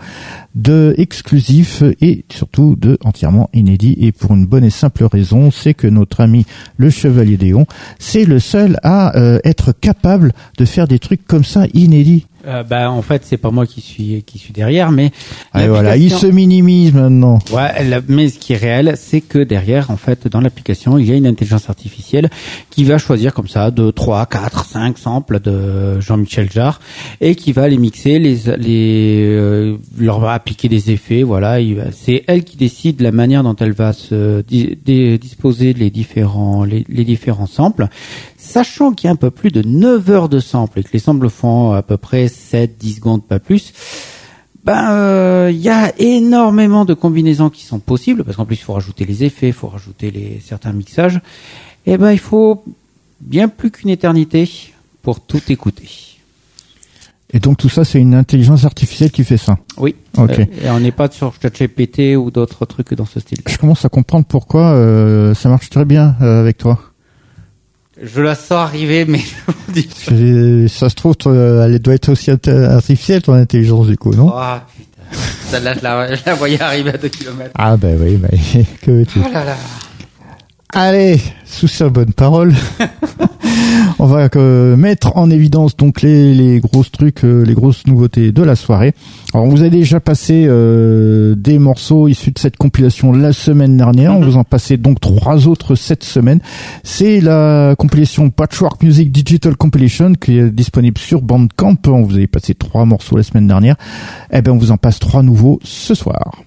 S1: de exclusif et surtout de entièrement inédit. Et pour une bonne et simple raison, c'est que notre ami le Chevalier d'Eon, c'est le seul à euh, être capable de faire des trucs comme ça inédits.
S2: Euh, bah, en fait, c'est pas moi qui suis qui suis derrière, mais
S1: et voilà, il se minimise maintenant.
S2: Ouais, mais ce qui est réel, c'est que derrière, en fait, dans l'application, il y a une intelligence artificielle qui va choisir comme ça de 3, 4, 5 samples de Jean-Michel Jarre et qui va les mixer, les les euh, leur va appliquer des effets. Voilà, c'est elle qui décide la manière dont elle va se disposer les différents les, les différents samples sachant qu'il y a un peu plus de 9 heures de sample et que les samples font à peu près 7-10 secondes, pas plus, ben euh, il y a énormément de combinaisons qui sont possibles parce qu'en plus il faut rajouter les effets, il faut rajouter les certains mixages. Et eh ben il faut bien plus qu'une éternité pour tout écouter.
S1: Et donc tout ça, c'est une intelligence artificielle qui fait ça.
S2: Oui. Ok. Euh, et on n'est pas sur ChatGPT ou d'autres trucs dans ce style.
S1: Je commence à comprendre pourquoi euh, ça marche très bien avec toi.
S2: Je la sens arriver, mais
S1: ça se trouve, elle doit être aussi artificielle ton intelligence du coup, non
S2: Ah putain. Celle-là, je la, je la voyais arriver à 2 km.
S1: Ah ben oui, mais que veux-tu?
S2: Oh là là.
S1: Allez, sous sa bonne parole, on va euh, mettre en évidence donc les, les grosses trucs, euh, les grosses nouveautés de la soirée. Alors on vous a déjà passé euh, des morceaux issus de cette compilation la semaine dernière. On
S2: Mhm.
S1: vous en passait donc trois autres cette semaine. C'est la compilation Patchwork Music Digital Compilation qui est disponible sur Bandcamp. On vous avait passé trois morceaux la semaine dernière. Eh ben on vous en passe trois nouveaux ce soir.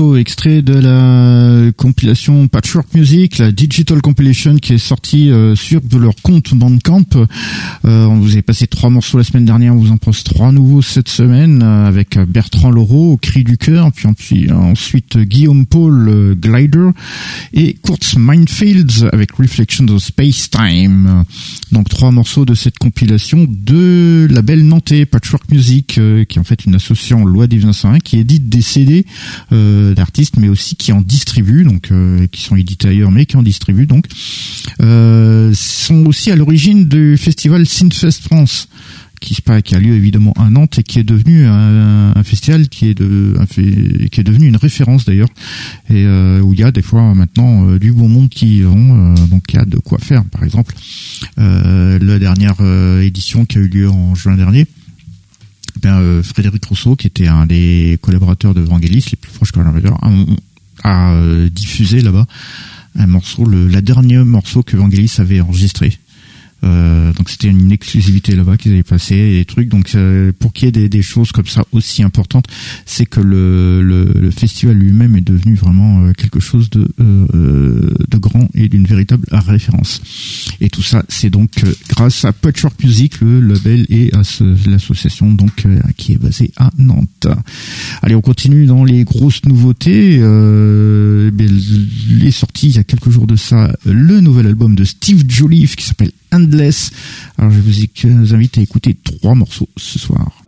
S1: Extraits de la compilation Patchwork Music, la Digital Compilation qui est sortie euh, sur leur compte Bandcamp. Euh, on vous a passé trois morceaux la semaine dernière, on vous en pose trois nouveaux cette semaine euh, avec Bertrand Laureau au cri du cœur, puis, ensuite Guillaume Paul Glider et Kurtz Mindfields avec Reflections of Space Time. Donc trois morceaux de cette compilation de label nantais Patchwork Music qui est en fait une association loi des 1901 qui édite des CD euh, d'artistes, mais aussi qui en distribuent, donc euh, qui sont édités ailleurs, mais qui en distribuent donc, euh, sont aussi à l'origine du festival Synfest France qui, qui a lieu évidemment à Nantes et qui est devenu un, un festival qui est de qui est devenu une référence d'ailleurs et euh, où il y a des fois maintenant euh, du bon monde qui vont donc il y a de quoi faire. Par exemple la dernière édition qui a eu lieu en juin dernier ben, euh, Frédéric Rousseau, qui était un des collaborateurs de Vangelis, les plus proches collaborateurs, a, euh, diffusé là-bas un morceau, le dernier morceau que Vangelis avait enregistré. Euh, donc c'était une exclusivité là-bas qu'ils avaient passé et des trucs. Donc euh, pour qu'il y ait des, choses comme ça aussi importantes, c'est que le, festival lui-même est devenu vraiment euh, quelque chose de, grand et d'une véritable référence. Et tout ça, c'est donc grâce à Patchwork Music, le label et à l'association donc qui est basée à Nantes. Allez, on continue dans les grosses nouveautés. Il est sorti il y a quelques jours de ça le nouvel album de Steve Joliffe qui s'appelle alors je vous invite à écouter trois morceaux ce soir.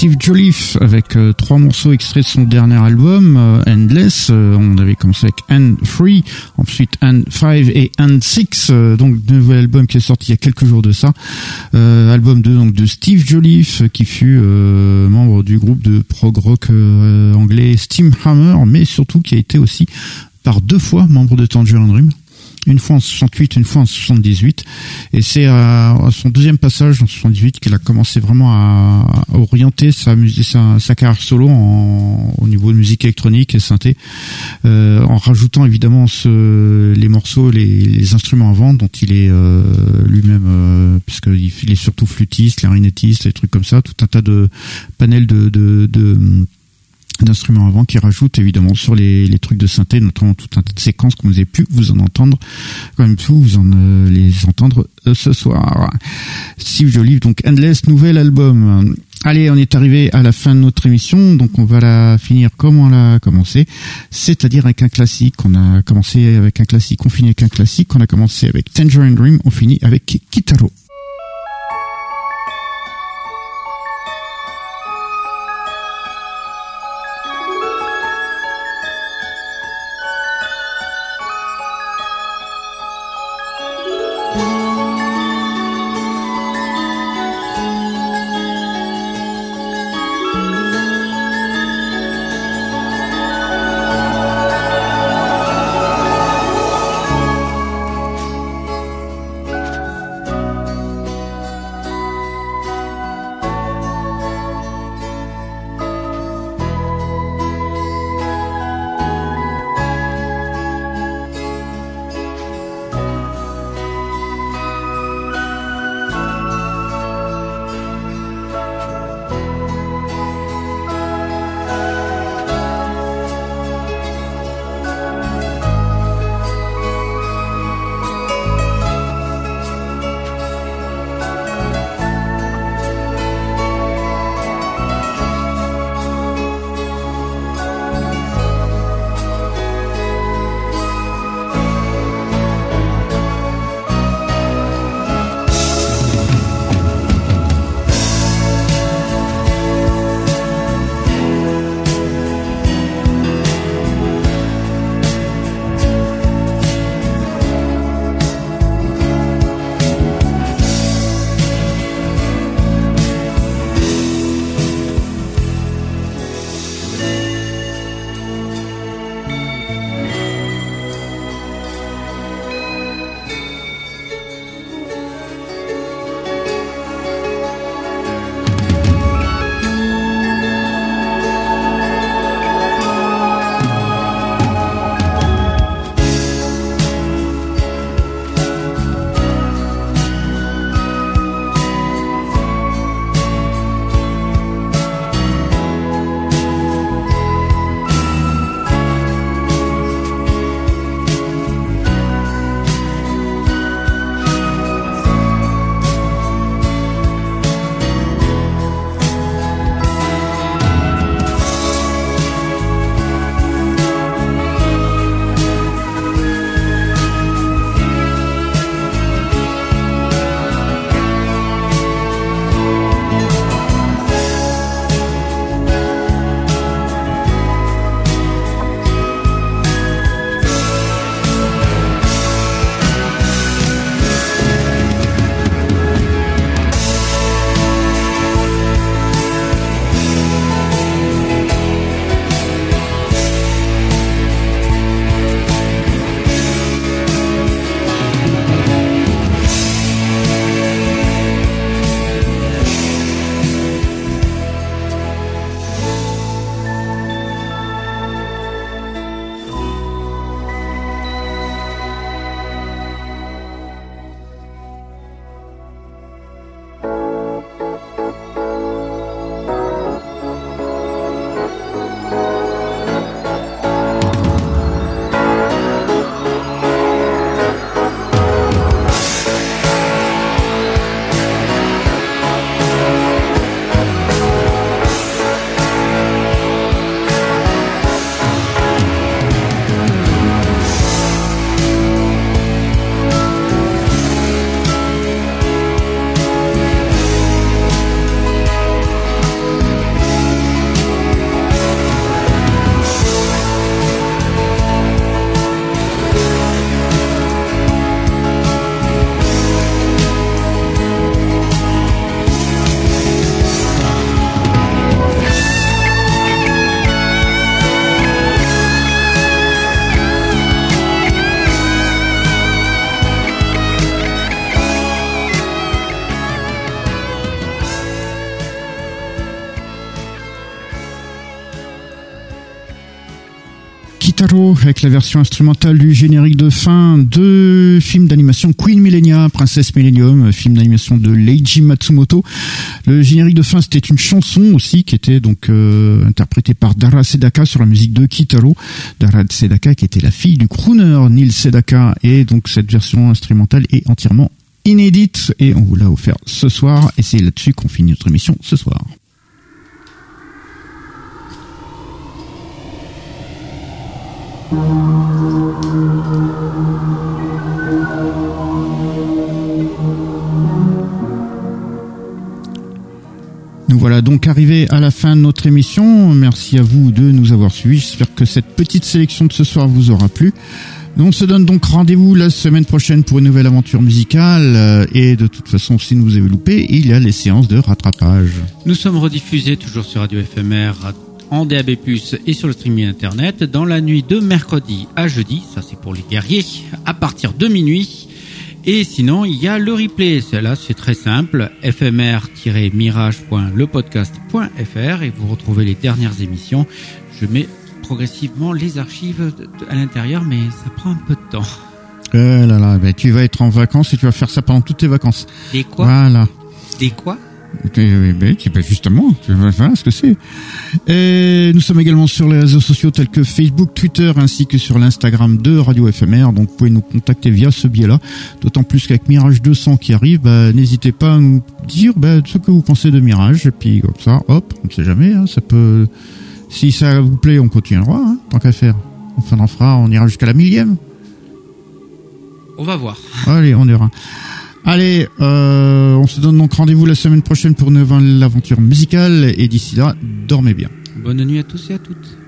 S1: Steve Jolliffe avec euh, trois morceaux extraits de son dernier album euh, Endless. Euh, on avait commencé avec End 3, ensuite End 5 et End 6. donc nouvel album qui est sorti il y a quelques jours de ça. album de donc de Steve Jolliffe qui fut membre du groupe de prog rock anglais Steamhammer, mais surtout qui a été aussi par deux fois membre de Tangerine Dream une fois en 68, une fois en 78. Et c'est à, son deuxième passage en 78 qu'il a commencé vraiment à, orienter sa, sa, sa carrière solo en, au niveau de musique électronique et synthé, euh, en rajoutant évidemment ce, les morceaux, les, les, instruments avant dont il est euh, lui-même, euh, puisqu'il il est surtout flûtiste, clarinettiste, des trucs comme ça, tout un tas de panels de, de, de d'instruments avant qui rajoutent évidemment sur les, les, trucs de synthé, notamment tout un tas de séquences que vous pu vous en entendre, comme tout vous en euh, les entendre euh, ce soir. Steve Joliffe, donc Endless, nouvel album. Allez, on est arrivé à la fin de notre émission, donc on va la finir comme on l'a commencé, c'est-à-dire avec un classique. On a commencé avec un classique, on finit avec un classique. On a commencé avec Tangerine Dream, on finit avec Kitaro. Avec la version instrumentale du générique de fin de film d'animation Queen Millennia, Princesse Millennium, film d'animation de Leiji Matsumoto. Le générique de fin c'était une chanson aussi qui était donc euh, interprétée par Dara Sedaka sur la musique de Kitaro. Dara Sedaka qui était la fille du crooner Neil Sedaka et donc cette version instrumentale est entièrement inédite et on vous l'a offert ce soir et c'est là-dessus qu'on finit notre émission ce soir. Nous voilà donc arrivés à la fin de notre émission. Merci à vous de nous avoir suivis. J'espère que cette petite sélection de ce soir vous aura plu. On se donne donc rendez-vous la semaine prochaine pour une nouvelle aventure musicale. Et de toute façon, si vous avez loupé, il y a les séances de rattrapage.
S2: Nous sommes rediffusés toujours sur Radio FMR en DAB+, et sur le streaming internet dans la nuit de mercredi à jeudi, ça c'est pour les guerriers, à partir de minuit. Et sinon, il y a le replay. Là, c'est très simple. fmr-mirage.lepodcast.fr et vous retrouvez les dernières émissions. Je mets progressivement les archives à l'intérieur, mais ça prend un peu de temps.
S1: Euh là là, ben, tu vas être en vacances et tu vas faire ça pendant toutes tes vacances.
S2: Des quoi?
S1: Voilà.
S2: Des quoi?
S1: Ben, ben, justement, voilà ce que c'est. Et nous sommes également sur les réseaux sociaux tels que Facebook, Twitter, ainsi que sur l'Instagram de Radio FMR. Donc, vous pouvez nous contacter via ce biais-là. D'autant plus qu'avec Mirage 200 qui arrive, bah, n'hésitez pas à nous dire bah, ce que vous pensez de Mirage. Et puis, comme ça, hop, on ne sait jamais, hein, ça peut... Si ça vous plaît, on continuera, hein, tant qu'à faire. Enfin, on en fera, on ira jusqu'à la millième.
S2: On va voir.
S1: Allez, on ira. Allez, euh, on se donne donc rendez-vous la semaine prochaine pour une nouvelle aventure musicale. Et d'ici là, dormez bien.
S2: Bonne nuit à tous et à toutes.